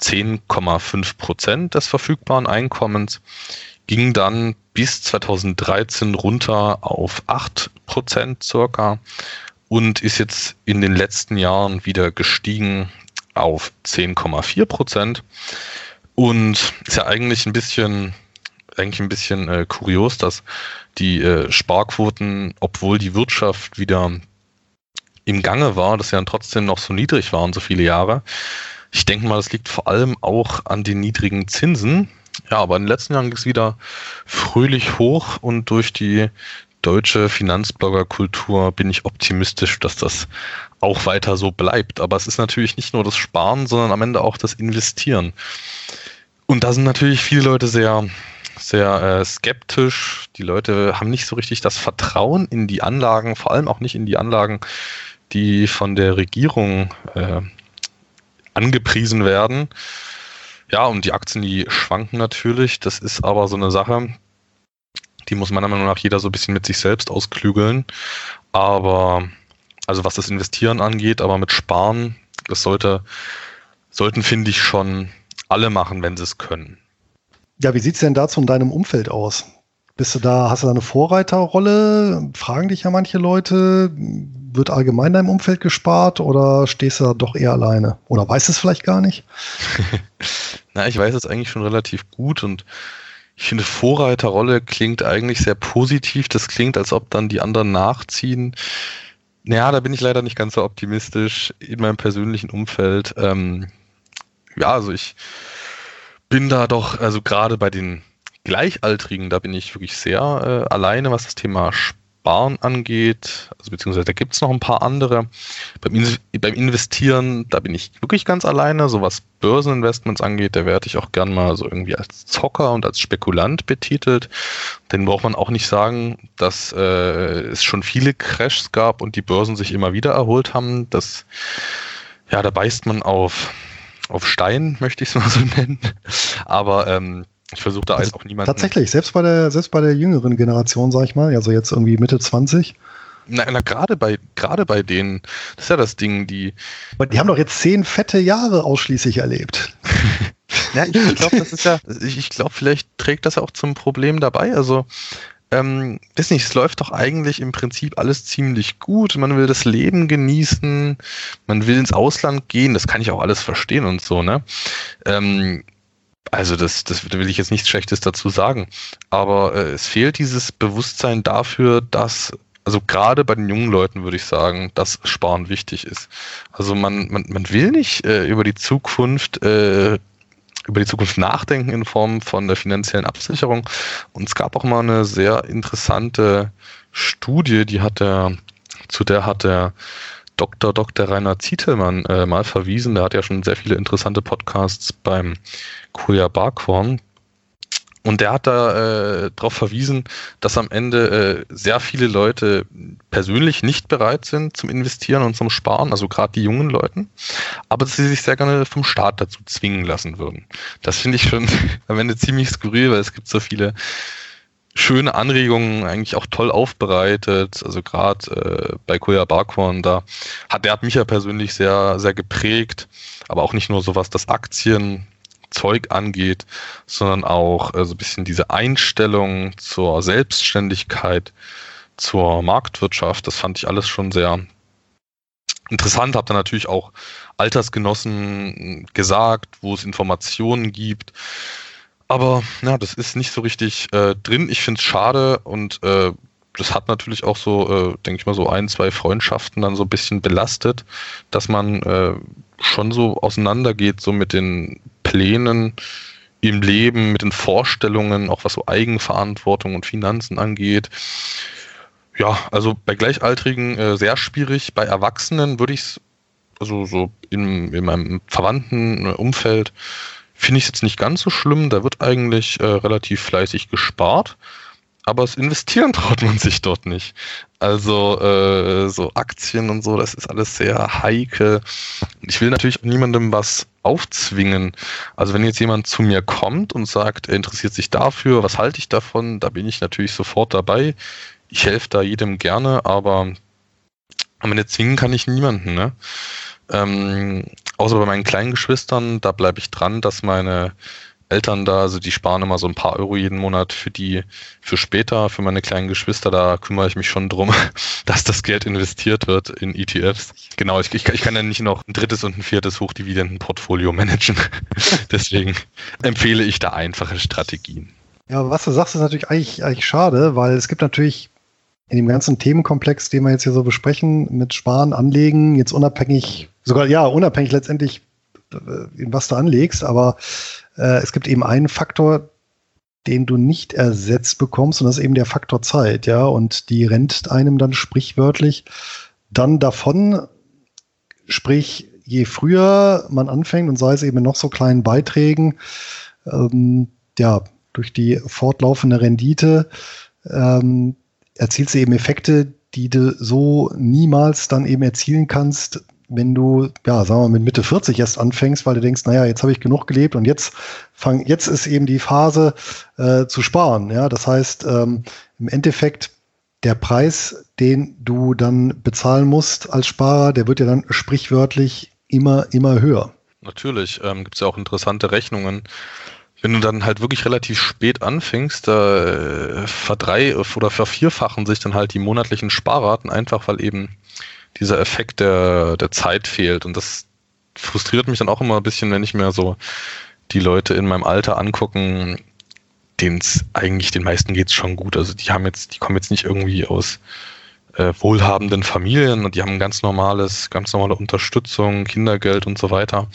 10,5 Prozent des verfügbaren Einkommens, ging dann bis 2013 runter auf 8 Prozent circa und ist jetzt in den letzten Jahren wieder gestiegen auf 10,4 Prozent. Und ist ja eigentlich ein bisschen, eigentlich ein bisschen äh, kurios, dass die äh, Sparquoten, obwohl die Wirtschaft wieder im Gange war, dass sie dann trotzdem noch so niedrig waren, so viele Jahre. Ich denke mal, das liegt vor allem auch an den niedrigen Zinsen. Ja, aber in den letzten Jahren ging es wieder fröhlich hoch und durch die deutsche Finanzbloggerkultur bin ich optimistisch, dass das auch weiter so bleibt. Aber es ist natürlich nicht nur das Sparen, sondern am Ende auch das Investieren. Und da sind natürlich viele Leute sehr, sehr äh, skeptisch. Die Leute haben nicht so richtig das Vertrauen in die Anlagen, vor allem auch nicht in die Anlagen, die von der Regierung äh, angepriesen werden. Ja, und die Aktien, die schwanken natürlich. Das ist aber so eine Sache, die muss meiner Meinung nach jeder so ein bisschen mit sich selbst ausklügeln. Aber, also was das Investieren angeht, aber mit Sparen, das sollte, sollten, finde ich, schon alle machen, wenn sie es können.
Ja, wie sieht es denn dazu in deinem Umfeld aus? Bist du da, hast du da eine Vorreiterrolle? Fragen dich ja manche Leute. Wird allgemein in deinem Umfeld gespart oder stehst du da doch eher alleine? Oder weißt du es vielleicht gar nicht?
Na, ich weiß es eigentlich schon relativ gut und ich finde, Vorreiterrolle klingt eigentlich sehr positiv. Das klingt, als ob dann die anderen nachziehen. Naja, da bin ich leider nicht ganz so optimistisch in meinem persönlichen Umfeld. Ähm, ja, also ich bin da doch, also gerade bei den Gleichaltrigen, da bin ich wirklich sehr äh, alleine, was das Thema Sparen angeht. Also beziehungsweise da gibt es noch ein paar andere. Beim, In beim Investieren, da bin ich wirklich ganz alleine. So was Börseninvestments angeht, da werde ich auch gern mal so irgendwie als Zocker und als Spekulant betitelt. Denn braucht man auch nicht sagen, dass äh, es schon viele Crashs gab und die Börsen sich immer wieder erholt haben. Das, ja, da beißt man auf auf Stein, möchte ich es mal so nennen. Aber ähm, ich versuche da also auch niemanden.
Tatsächlich, selbst bei der, selbst bei der jüngeren Generation, sag ich mal, also jetzt irgendwie Mitte 20.
Na, na gerade bei, gerade bei denen, das ist ja das Ding, die.
Aber die haben doch jetzt zehn fette Jahre ausschließlich erlebt.
ja, ich glaube, das ist ja, ich, glaube, vielleicht trägt das ja auch zum Problem dabei. Also, ähm, weiß nicht, es läuft doch eigentlich im Prinzip alles ziemlich gut. Man will das Leben genießen, man will ins Ausland gehen, das kann ich auch alles verstehen und so, ne? Ähm, also das, das will ich jetzt nichts Schlechtes dazu sagen. Aber äh, es fehlt dieses Bewusstsein dafür, dass, also gerade bei den jungen Leuten würde ich sagen, dass Sparen wichtig ist. Also man, man, man will nicht äh, über die Zukunft äh, über die Zukunft nachdenken in Form von der finanziellen Absicherung. Und es gab auch mal eine sehr interessante Studie, die hat der, zu der hat der Dr. Dr. Rainer Zietelmann äh, mal verwiesen. Der hat ja schon sehr viele interessante Podcasts beim Kuya Barkhorn. Und der hat da äh, darauf verwiesen, dass am Ende äh, sehr viele Leute persönlich nicht bereit sind zum Investieren und zum Sparen, also gerade die jungen Leuten, aber dass sie sich sehr gerne vom Staat dazu zwingen lassen würden. Das finde ich schon am Ende ziemlich skurril, weil es gibt so viele schöne Anregungen, eigentlich auch toll aufbereitet. Also gerade äh, bei Koya Barkhorn, da hat der hat mich ja persönlich sehr, sehr geprägt, aber auch nicht nur so was das Aktienzeug angeht, sondern auch äh, so ein bisschen diese Einstellung zur Selbstständigkeit, zur Marktwirtschaft. Das fand ich alles schon sehr interessant. Hab da natürlich auch Altersgenossen gesagt, wo es Informationen gibt aber ja, das ist nicht so richtig äh, drin. Ich finde es schade und äh, das hat natürlich auch so, äh, denke ich mal, so ein, zwei Freundschaften dann so ein bisschen belastet, dass man äh, schon so auseinandergeht, so mit den Plänen im Leben, mit den Vorstellungen, auch was so Eigenverantwortung und Finanzen angeht. Ja, also bei Gleichaltrigen äh, sehr schwierig. Bei Erwachsenen würde ich es, also so in, in meinem verwandten Umfeld, finde ich es jetzt nicht ganz so schlimm. Da wird eigentlich äh, relativ fleißig gespart. aber das Investieren traut man sich dort nicht. Also äh, so Aktien und so, das ist alles sehr heikel. Ich will natürlich niemandem was aufzwingen. Also wenn jetzt jemand zu mir kommt und sagt, er interessiert sich dafür, was halte ich davon, da bin ich natürlich sofort dabei. Ich helfe da jedem gerne, aber am Ende zwingen kann ich niemanden. Ne? Ähm, außer bei meinen kleinen Geschwistern, da bleibe ich dran, dass meine Eltern da, also die sparen immer so ein paar Euro jeden Monat für die, für später, für meine kleinen Geschwister, da kümmere ich mich schon drum, dass das Geld investiert wird in ETFs. Genau, ich, ich, ich kann ja nicht noch ein drittes und ein viertes Hochdividendenportfolio managen. Deswegen empfehle ich da einfache Strategien.
Ja, was du sagst, ist natürlich eigentlich, eigentlich schade, weil es gibt natürlich in dem ganzen Themenkomplex, den wir jetzt hier so besprechen, mit Sparen, Anlegen, jetzt unabhängig, sogar ja, unabhängig letztendlich, äh, was du anlegst, aber äh, es gibt eben einen Faktor, den du nicht ersetzt bekommst, und das ist eben der Faktor Zeit, ja, und die rennt einem dann sprichwörtlich dann davon, sprich, je früher man anfängt und sei es eben noch so kleinen Beiträgen, ähm, ja, durch die fortlaufende Rendite ähm, erzielst du eben Effekte, die du so niemals dann eben erzielen kannst, wenn du, ja, sagen wir mit Mitte 40 erst anfängst, weil du denkst, naja, jetzt habe ich genug gelebt und jetzt fang, jetzt ist eben die Phase äh, zu sparen. Ja, das heißt, ähm, im Endeffekt der Preis, den du dann bezahlen musst als Sparer, der wird ja dann sprichwörtlich immer, immer höher.
Natürlich, ähm, gibt es ja auch interessante Rechnungen. Wenn du dann halt wirklich relativ spät anfängst, da äh, verdrei oder vervierfachen sich dann halt die monatlichen Sparraten, einfach weil eben dieser Effekt der, der Zeit fehlt. Und das frustriert mich dann auch immer ein bisschen, wenn ich mir so die Leute in meinem Alter angucken, denen es eigentlich den meisten geht es schon gut. Also die haben jetzt, die kommen jetzt nicht irgendwie aus äh, wohlhabenden Familien und die haben ganz normales, ganz normale Unterstützung, Kindergeld und so weiter.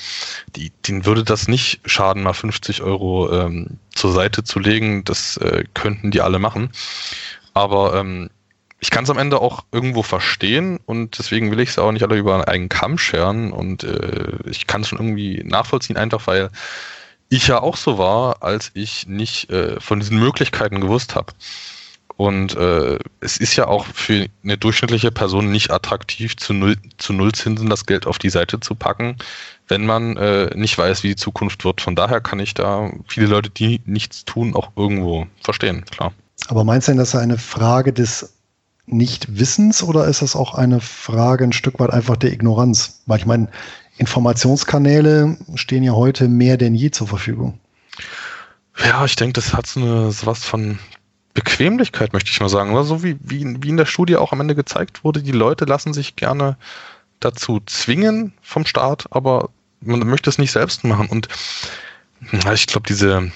Die, denen würde das nicht schaden, mal 50 Euro ähm, zur Seite zu legen. Das äh, könnten die alle machen. Aber ähm, ich kann es am Ende auch irgendwo verstehen und deswegen will ich es auch nicht alle über einen Kamm scheren und äh, ich kann es schon irgendwie nachvollziehen, einfach weil ich ja auch so war, als ich nicht äh, von diesen Möglichkeiten gewusst habe. Und äh, es ist ja auch für eine durchschnittliche Person nicht attraktiv, zu, Null, zu Nullzinsen das Geld auf die Seite zu packen, wenn man äh, nicht weiß, wie die Zukunft wird. Von daher kann ich da viele Leute, die nichts tun, auch irgendwo verstehen, klar.
Aber meinst du denn, dass eine Frage des Nichtwissens oder ist das auch eine Frage ein Stück weit einfach der Ignoranz? Weil ich meine, Informationskanäle stehen ja heute mehr denn je zur Verfügung.
Ja, ich denke, das hat so, was von Bequemlichkeit, möchte ich mal sagen. Oder so wie, wie, wie in der Studie auch am Ende gezeigt wurde, die Leute lassen sich gerne dazu zwingen vom Staat, aber man möchte es nicht selbst machen. Und ich glaube, diese,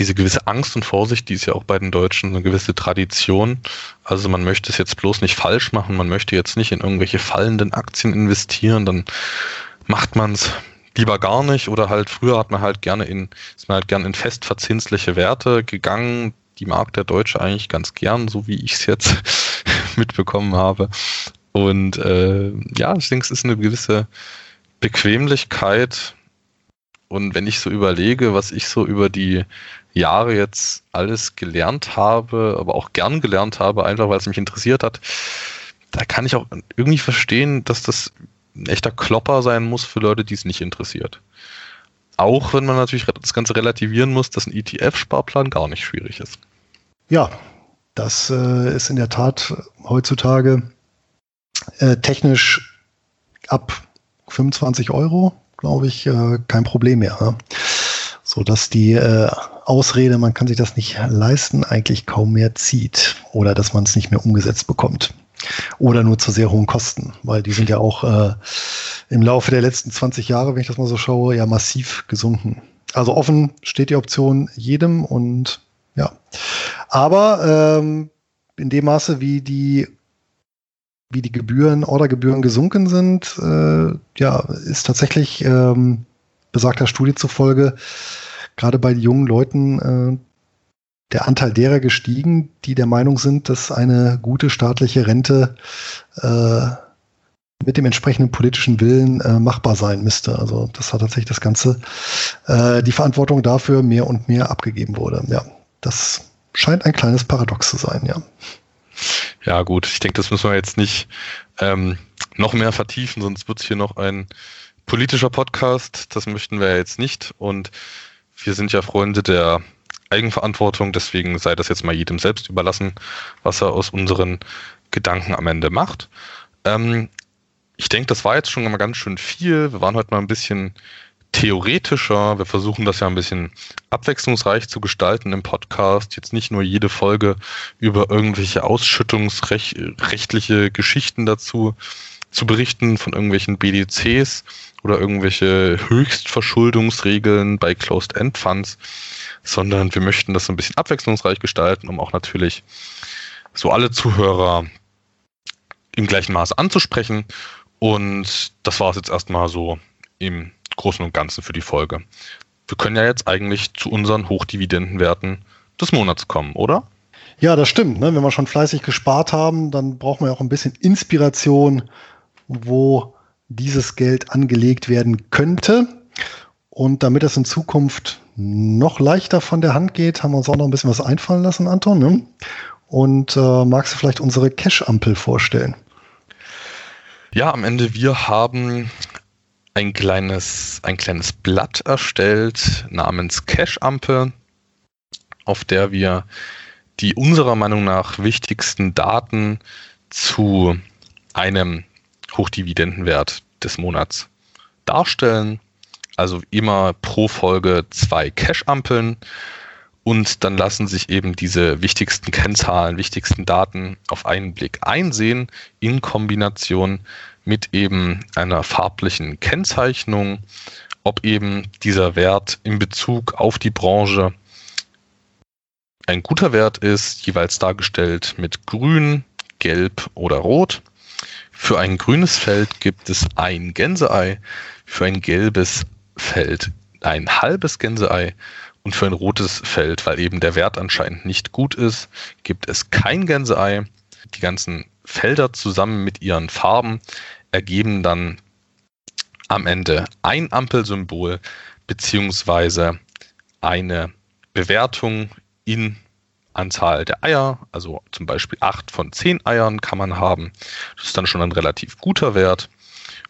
diese gewisse Angst und Vorsicht, die ist ja auch bei den Deutschen eine gewisse Tradition. Also man möchte es jetzt bloß nicht falsch machen, man möchte jetzt nicht in irgendwelche fallenden Aktien investieren, dann macht man es lieber gar nicht oder halt früher hat man halt gerne in, ist man halt gerne in festverzinsliche Werte gegangen. Die mag der Deutsche eigentlich ganz gern, so wie ich es jetzt mitbekommen habe. Und äh, ja, ich denke, es ist eine gewisse Bequemlichkeit. Und wenn ich so überlege, was ich so über die Jahre jetzt alles gelernt habe, aber auch gern gelernt habe, einfach weil es mich interessiert hat, da kann ich auch irgendwie verstehen, dass das ein echter Klopper sein muss für Leute, die es nicht interessiert. Auch wenn man natürlich das Ganze relativieren muss, dass ein ETF-Sparplan gar nicht schwierig ist.
Ja, das äh, ist in der Tat heutzutage äh, technisch ab 25 Euro, glaube ich, äh, kein Problem mehr. Ne? So dass die äh, Ausrede, man kann sich das nicht leisten, eigentlich kaum mehr zieht oder dass man es nicht mehr umgesetzt bekommt. Oder nur zu sehr hohen Kosten, weil die sind ja auch äh, im Laufe der letzten 20 Jahre, wenn ich das mal so schaue, ja massiv gesunken. Also offen steht die Option jedem und ja. Aber ähm, in dem Maße, wie die wie die Gebühren, Ordergebühren gesunken sind, äh, ja, ist tatsächlich ähm, besagter Studie zufolge gerade bei jungen Leuten äh, der Anteil derer gestiegen, die der Meinung sind, dass eine gute staatliche Rente äh, mit dem entsprechenden politischen Willen äh, machbar sein müsste. Also das hat tatsächlich das Ganze, äh, die Verantwortung dafür mehr und mehr abgegeben wurde. Ja, das scheint ein kleines Paradox zu sein, ja.
Ja, gut, ich denke, das müssen wir jetzt nicht ähm, noch mehr vertiefen, sonst wird es hier noch ein politischer Podcast. Das möchten wir jetzt nicht. Und wir sind ja Freunde der Eigenverantwortung, deswegen sei das jetzt mal jedem selbst überlassen, was er aus unseren Gedanken am Ende macht. Ähm, ich denke, das war jetzt schon mal ganz schön viel. Wir waren heute mal ein bisschen theoretischer. Wir versuchen das ja ein bisschen abwechslungsreich zu gestalten im Podcast. Jetzt nicht nur jede Folge über irgendwelche ausschüttungsrechtliche Geschichten dazu zu berichten von irgendwelchen BDCs oder irgendwelche Höchstverschuldungsregeln bei Closed-End-Funds, sondern wir möchten das so ein bisschen abwechslungsreich gestalten, um auch natürlich so alle Zuhörer im gleichen Maße anzusprechen. Und das war es jetzt erstmal so im Großen und Ganzen für die Folge. Wir können ja jetzt eigentlich zu unseren Hochdividendenwerten des Monats kommen, oder?
Ja, das stimmt. Ne? Wenn wir schon fleißig gespart haben, dann brauchen wir auch ein bisschen Inspiration, wo dieses Geld angelegt werden könnte. Und damit es in Zukunft noch leichter von der Hand geht, haben wir uns auch noch ein bisschen was einfallen lassen, Anton. Ne? Und äh, magst du vielleicht unsere Cash-Ampel vorstellen?
Ja, am Ende, wir haben ein kleines, ein kleines Blatt erstellt namens Cash-Ampel, auf der wir die unserer Meinung nach wichtigsten Daten zu einem Hochdividendenwert des Monats darstellen. Also immer pro Folge zwei Cash-Ampeln und dann lassen sich eben diese wichtigsten Kennzahlen, wichtigsten Daten auf einen Blick einsehen in Kombination mit eben einer farblichen Kennzeichnung, ob eben dieser Wert in Bezug auf die Branche ein guter Wert ist, jeweils dargestellt mit grün, gelb oder rot. Für ein grünes Feld gibt es ein Gänseei, für ein gelbes Feld ein halbes Gänseei und für ein rotes Feld, weil eben der Wert anscheinend nicht gut ist, gibt es kein Gänseei. Die ganzen Felder zusammen mit ihren Farben ergeben dann am Ende ein Ampelsymbol beziehungsweise eine Bewertung in Anzahl der Eier, also zum Beispiel 8 von 10 Eiern kann man haben. Das ist dann schon ein relativ guter Wert.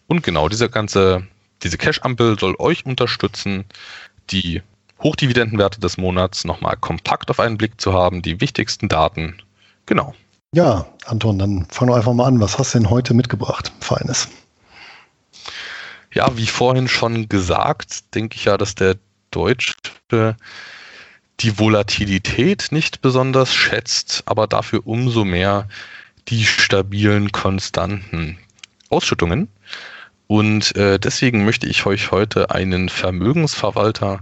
Und genau diese ganze, diese Cash-Ampel soll euch unterstützen, die Hochdividendenwerte des Monats nochmal kompakt auf einen Blick zu haben, die wichtigsten Daten. Genau.
Ja, Anton, dann fang doch einfach mal an. Was hast du denn heute mitgebracht, Feines?
Ja, wie vorhin schon gesagt, denke ich ja, dass der deutsche die Volatilität nicht besonders schätzt, aber dafür umso mehr die stabilen, konstanten Ausschüttungen. Und äh, deswegen möchte ich euch heute einen Vermögensverwalter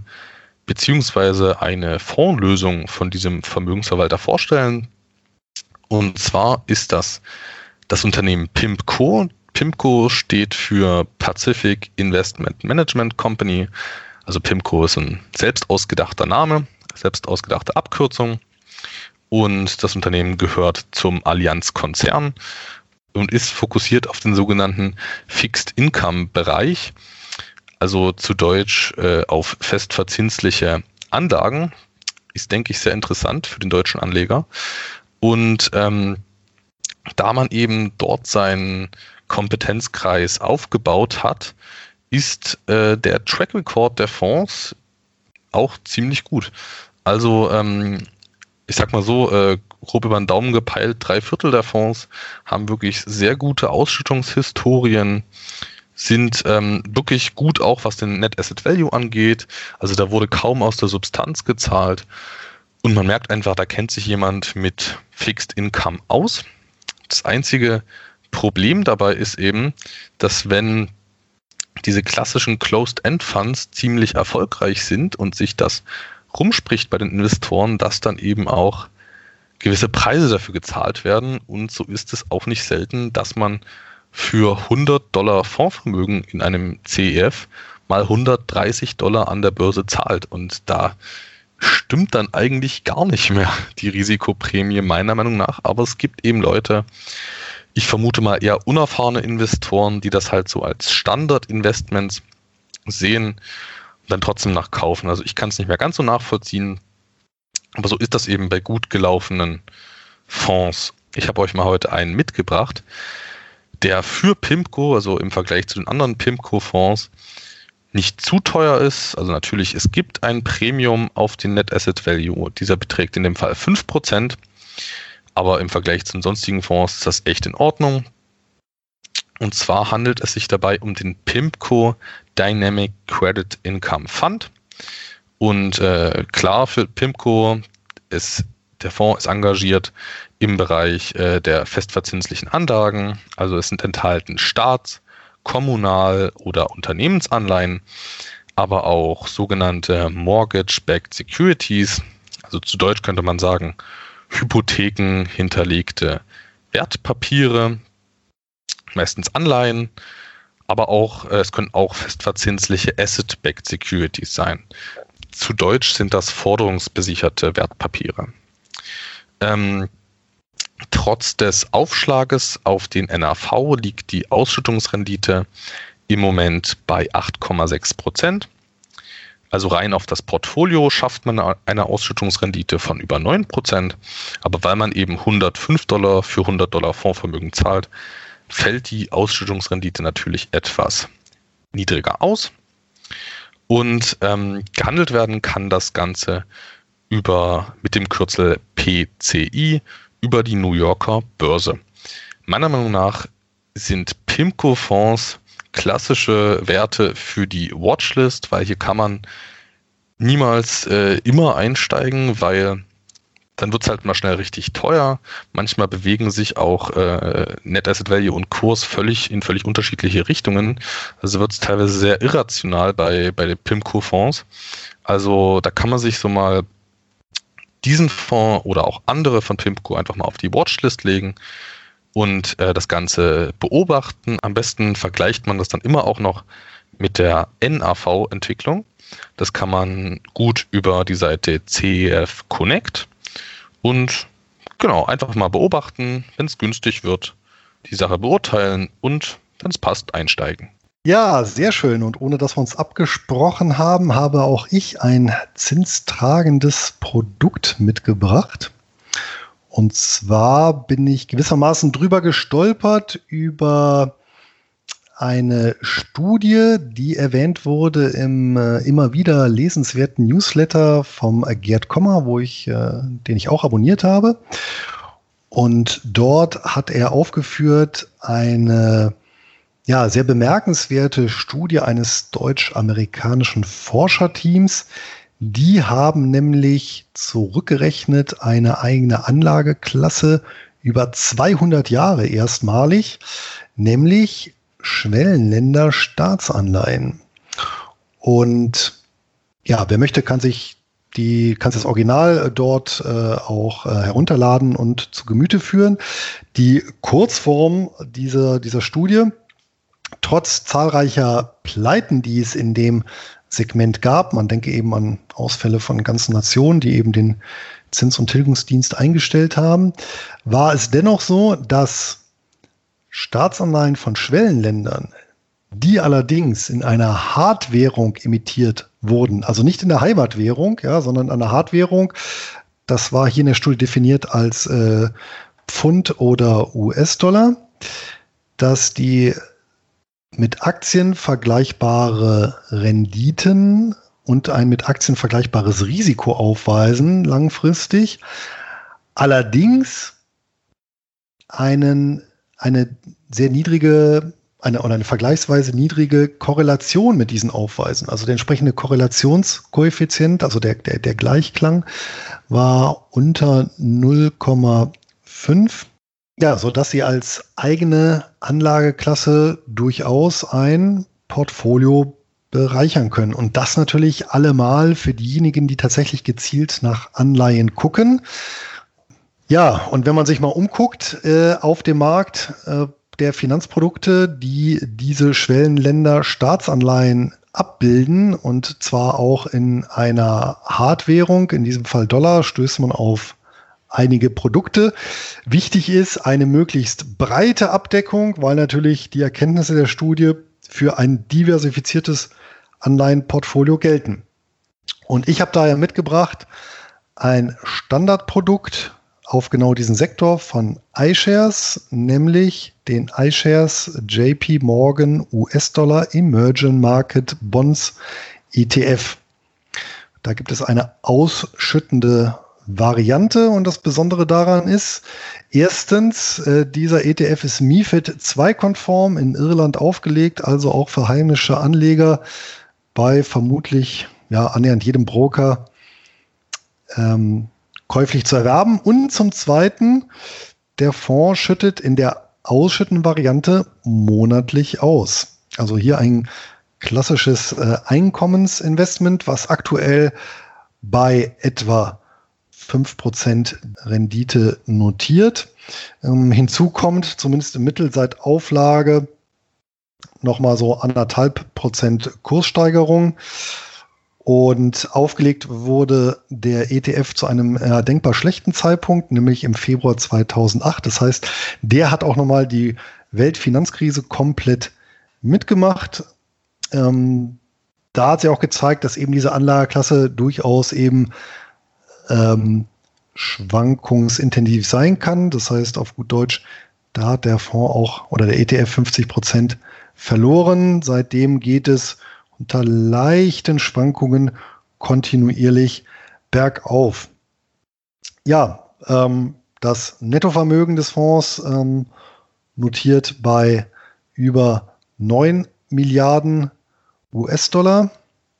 beziehungsweise eine Fondslösung von diesem Vermögensverwalter vorstellen. Und zwar ist das das Unternehmen PIMCO. PIMCO steht für Pacific Investment Management Company. Also PIMCO ist ein selbst ausgedachter Name selbst ausgedachte Abkürzung. Und das Unternehmen gehört zum Allianz-Konzern und ist fokussiert auf den sogenannten Fixed Income Bereich, also zu Deutsch äh, auf festverzinsliche Anlagen. Ist, denke ich, sehr interessant für den deutschen Anleger. Und ähm, da man eben dort seinen Kompetenzkreis aufgebaut hat, ist äh, der Track Record der Fonds auch ziemlich gut. Also, ähm, ich sag mal so, äh, grob über den Daumen gepeilt, drei Viertel der Fonds haben wirklich sehr gute Ausschüttungshistorien, sind ähm, wirklich gut auch, was den Net Asset Value angeht. Also da wurde kaum aus der Substanz gezahlt. Und man merkt einfach, da kennt sich jemand mit Fixed Income aus. Das einzige Problem dabei ist eben, dass wenn diese klassischen Closed-End-Funds ziemlich erfolgreich sind und sich das rumspricht bei den Investoren, dass dann eben auch gewisse Preise dafür gezahlt werden. Und so ist es auch nicht selten, dass man für 100 Dollar Fondsvermögen in einem CEF mal 130 Dollar an der Börse zahlt. Und da stimmt dann eigentlich gar nicht mehr die Risikoprämie meiner Meinung nach. Aber es gibt eben Leute, ich vermute mal eher unerfahrene Investoren, die das halt so als Standard-Investments sehen und dann trotzdem nachkaufen. Also ich kann es nicht mehr ganz so nachvollziehen. Aber so ist das eben bei gut gelaufenen Fonds. Ich habe euch mal heute einen mitgebracht, der für Pimco, also im Vergleich zu den anderen Pimco-Fonds, nicht zu teuer ist. Also natürlich, es gibt ein Premium auf den Net Asset Value. Dieser beträgt in dem Fall 5%. Aber im Vergleich zu sonstigen Fonds ist das echt in Ordnung. Und zwar handelt es sich dabei um den PIMCO Dynamic Credit Income Fund. Und äh, klar für PIMCO ist der Fonds ist engagiert im Bereich äh, der festverzinslichen Anlagen. Also es sind enthalten Staats-, Kommunal- oder Unternehmensanleihen, aber auch sogenannte Mortgage-Backed Securities. Also zu Deutsch könnte man sagen Hypotheken hinterlegte Wertpapiere, meistens Anleihen, aber auch, äh, es können auch festverzinsliche Asset-Backed Securities sein. Zu Deutsch sind das forderungsbesicherte Wertpapiere. Ähm, trotz des Aufschlages auf den NAV liegt die Ausschüttungsrendite im Moment bei 8,6 Prozent. Also rein auf das Portfolio schafft man eine Ausschüttungsrendite von über 9 Prozent. Aber weil man eben 105 Dollar für 100 Dollar Fondsvermögen zahlt, fällt die Ausschüttungsrendite natürlich etwas niedriger aus. Und ähm, gehandelt werden kann das Ganze über mit dem Kürzel PCI über die New Yorker Börse. Meiner Meinung nach sind PIMCO-Fonds klassische Werte für die Watchlist, weil hier kann man niemals äh, immer einsteigen, weil dann wird es halt mal schnell richtig teuer. Manchmal bewegen sich auch äh, Net Asset Value und Kurs völlig in völlig unterschiedliche Richtungen. Also wird es teilweise sehr irrational bei, bei den PIMCO-Fonds. Also da kann man sich so mal diesen Fonds oder auch andere von PIMCO einfach mal auf die Watchlist legen und äh, das Ganze beobachten. Am besten vergleicht man das dann immer auch noch mit der NAV-Entwicklung. Das kann man gut über die Seite CEF Connect und genau, einfach mal beobachten, wenn es günstig wird, die Sache beurteilen und wenn es passt, einsteigen.
Ja, sehr schön. Und ohne dass wir uns abgesprochen haben, habe auch ich ein zinstragendes Produkt mitgebracht. Und zwar bin ich gewissermaßen drüber gestolpert über eine Studie, die erwähnt wurde im äh, immer wieder lesenswerten Newsletter vom äh, Gerd Kommer, wo ich, äh, den ich auch abonniert habe. Und dort hat er aufgeführt eine ja, sehr bemerkenswerte Studie eines deutsch-amerikanischen Forscherteams. Die haben nämlich zurückgerechnet eine eigene Anlageklasse über 200 Jahre erstmalig, nämlich Schwellenländer Staatsanleihen. Und ja, wer möchte, kann sich die kannst das Original dort äh, auch äh, herunterladen und zu Gemüte führen. Die Kurzform dieser, dieser Studie, trotz zahlreicher Pleiten, die es in dem Segment gab, man denke eben an Ausfälle von ganzen Nationen, die eben den Zins- und Tilgungsdienst eingestellt haben, war es dennoch so, dass Staatsanleihen von Schwellenländern, die allerdings in einer Hardwährung emittiert wurden, also nicht in der Heimatwährung, ja, sondern einer Hardwährung, das war hier in der Studie definiert als äh, Pfund oder US-Dollar, dass die mit Aktien vergleichbare Renditen und ein mit Aktien vergleichbares Risiko aufweisen langfristig, allerdings einen eine sehr niedrige eine, oder eine vergleichsweise niedrige Korrelation mit diesen aufweisen. Also der entsprechende Korrelationskoeffizient, also der, der, der Gleichklang, war unter 0,5. Ja, so dass sie als eigene Anlageklasse durchaus ein Portfolio bereichern können. Und das natürlich allemal für diejenigen, die tatsächlich gezielt nach Anleihen gucken. Ja, und wenn man sich mal umguckt äh, auf dem Markt äh, der Finanzprodukte, die diese Schwellenländer Staatsanleihen abbilden und zwar auch in einer Hardwährung, in diesem Fall Dollar, stößt man auf einige Produkte. Wichtig ist eine möglichst breite Abdeckung, weil natürlich die Erkenntnisse der Studie für ein diversifiziertes Anleihenportfolio gelten. Und ich habe daher mitgebracht ein Standardprodukt auf genau diesen Sektor von iShares, nämlich den iShares JP Morgan US-Dollar Emerging Market Bonds ETF. Da gibt es eine ausschüttende Variante und das Besondere daran ist, erstens, äh, dieser ETF ist MIFID 2 konform in Irland aufgelegt, also auch für heimische Anleger bei vermutlich ja, annähernd jedem Broker ähm, käuflich zu erwerben. Und zum Zweiten, der Fonds schüttet in der ausschüttenden Variante monatlich aus. Also hier ein klassisches äh, Einkommensinvestment, was aktuell bei etwa 5% Rendite notiert. Ähm, hinzu kommt zumindest im Mittel seit Auflage nochmal so anderthalb Prozent Kurssteigerung. Und aufgelegt wurde der ETF zu einem äh, denkbar schlechten Zeitpunkt, nämlich im Februar 2008. Das heißt, der hat auch nochmal die Weltfinanzkrise komplett mitgemacht. Ähm, da hat sie auch gezeigt, dass eben diese Anlageklasse durchaus eben ähm, schwankungsintensiv sein kann. Das heißt auf gut Deutsch, da hat der Fonds auch oder der ETF 50 Prozent verloren. Seitdem geht es unter leichten Schwankungen kontinuierlich bergauf. Ja, ähm, das Nettovermögen des Fonds ähm, notiert bei über 9 Milliarden US-Dollar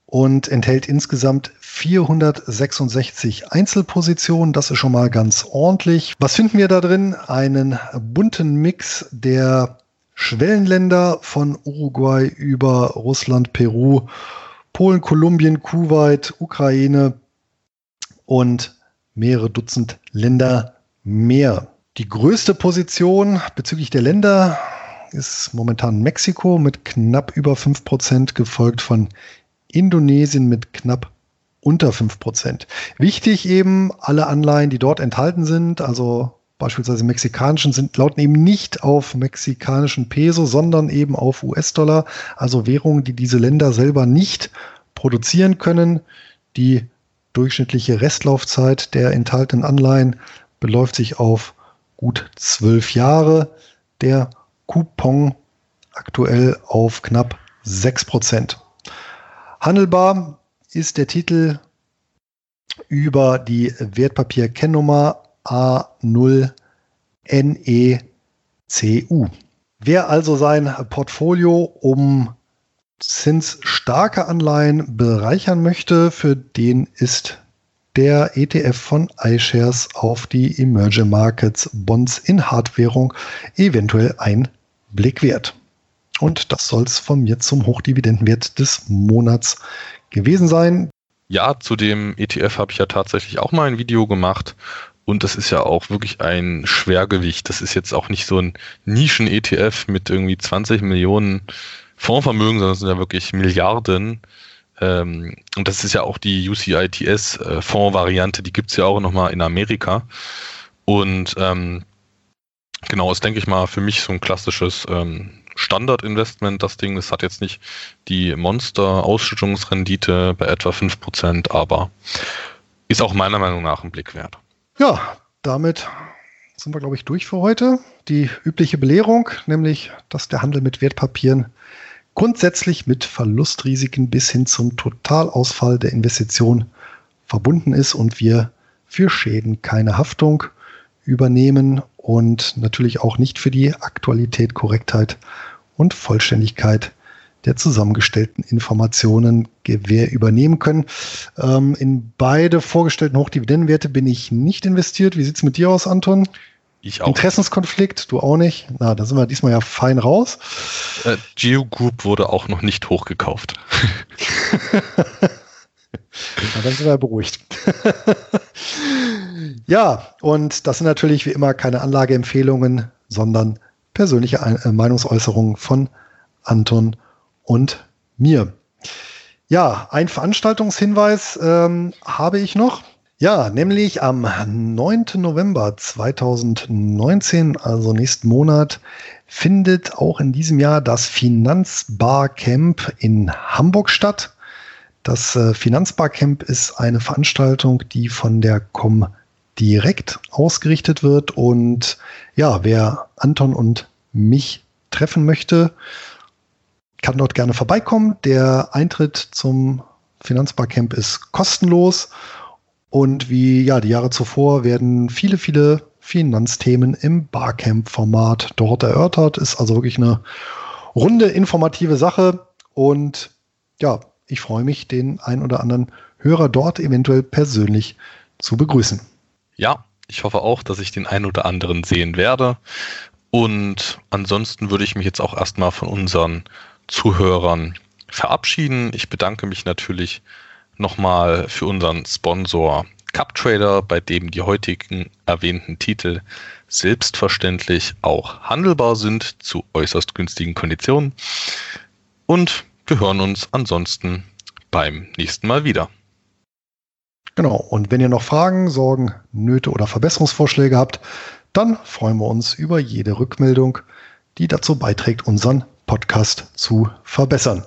und enthält insgesamt 466 Einzelpositionen. Das ist schon mal ganz ordentlich. Was finden wir da drin? Einen bunten Mix der Schwellenländer von Uruguay über Russland, Peru, Polen, Kolumbien, Kuwait, Ukraine und mehrere Dutzend Länder mehr. Die größte Position bezüglich der Länder ist momentan Mexiko mit knapp über 5%, gefolgt von Indonesien mit knapp unter 5%. Wichtig eben, alle Anleihen, die dort enthalten sind, also beispielsweise mexikanischen, sind lauten eben nicht auf mexikanischen Peso, sondern eben auf US-Dollar, also Währungen, die diese Länder selber nicht produzieren können. Die durchschnittliche Restlaufzeit der enthaltenen Anleihen beläuft sich auf gut zwölf Jahre. Der Coupon aktuell auf knapp 6%. Handelbar ist der Titel über die Wertpapierkennnummer A0NECU. Wer also sein Portfolio um zinsstarke Anleihen bereichern möchte, für den ist der ETF von iShares auf die Emerging Markets Bonds in Hardwährung eventuell ein Blick wert. Und das soll es von mir zum Hochdividendenwert des Monats gewesen sein.
Ja, zu dem ETF habe ich ja tatsächlich auch mal ein Video gemacht. Und das ist ja auch wirklich ein Schwergewicht. Das ist jetzt auch nicht so ein Nischen-ETF mit irgendwie 20 Millionen Fondsvermögen, sondern es sind ja wirklich Milliarden. Ähm, und das ist ja auch die UCITS-Fonds-Variante, äh, die gibt es ja auch nochmal in Amerika. Und ähm, genau, ist, denke ich mal, für mich so ein klassisches ähm, Standardinvestment, das Ding. Es hat jetzt nicht die Monster-Ausschüttungsrendite bei etwa 5%, aber ist auch meiner Meinung nach ein Blick wert.
Ja, damit sind wir, glaube ich, durch für heute. Die übliche Belehrung, nämlich, dass der Handel mit Wertpapieren grundsätzlich mit Verlustrisiken bis hin zum Totalausfall der Investition verbunden ist und wir für Schäden keine Haftung übernehmen und natürlich auch nicht für die Aktualität, Korrektheit und Vollständigkeit der zusammengestellten Informationen Gewähr übernehmen können. Ähm, in beide vorgestellten Hochdividendenwerte bin ich nicht investiert. Wie sieht es mit dir aus, Anton?
Ich auch.
Interessenskonflikt, du auch nicht? Na, da sind wir diesmal ja fein raus.
Äh, Geo Group wurde auch noch nicht hochgekauft.
Na, dann sind wir beruhigt. ja, und das sind natürlich wie immer keine Anlageempfehlungen, sondern persönliche äh, Meinungsäußerungen von Anton und mir. Ja, ein Veranstaltungshinweis ähm, habe ich noch. Ja, nämlich am 9. November 2019, also nächsten Monat, findet auch in diesem Jahr das Finanzbarcamp in Hamburg statt. Das äh, Finanzbarcamp ist eine Veranstaltung, die von der Com direkt ausgerichtet wird. Und ja, wer Anton und mich treffen möchte, kann dort gerne vorbeikommen. Der Eintritt zum Finanzbarcamp ist kostenlos. Und wie ja, die Jahre zuvor werden viele, viele Finanzthemen im Barcamp-Format dort erörtert. Ist also wirklich eine runde, informative Sache. Und ja, ich freue mich, den ein oder anderen Hörer dort eventuell persönlich zu begrüßen.
Ja, ich hoffe auch, dass ich den ein oder anderen sehen werde. Und ansonsten würde ich mich jetzt auch erstmal von unseren Zuhörern verabschieden. Ich bedanke mich natürlich nochmal für unseren Sponsor CupTrader, bei dem die heutigen erwähnten Titel selbstverständlich auch handelbar sind zu äußerst günstigen Konditionen. Und wir hören uns ansonsten beim nächsten Mal wieder.
Genau, und wenn ihr noch Fragen, Sorgen, Nöte oder Verbesserungsvorschläge habt, dann freuen wir uns über jede Rückmeldung, die dazu beiträgt, unseren Podcast zu verbessern.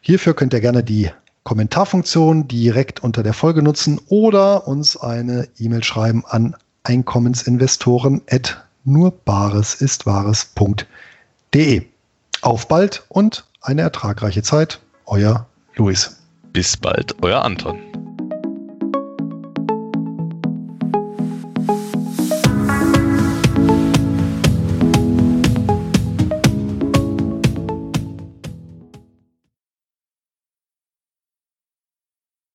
Hierfür könnt ihr gerne die Kommentarfunktion direkt unter der Folge nutzen oder uns eine E-Mail schreiben an Einkommensinvestoren at nurbaresistwahres.de. Auf bald und eine ertragreiche Zeit. Euer Luis.
Bis bald, euer Anton.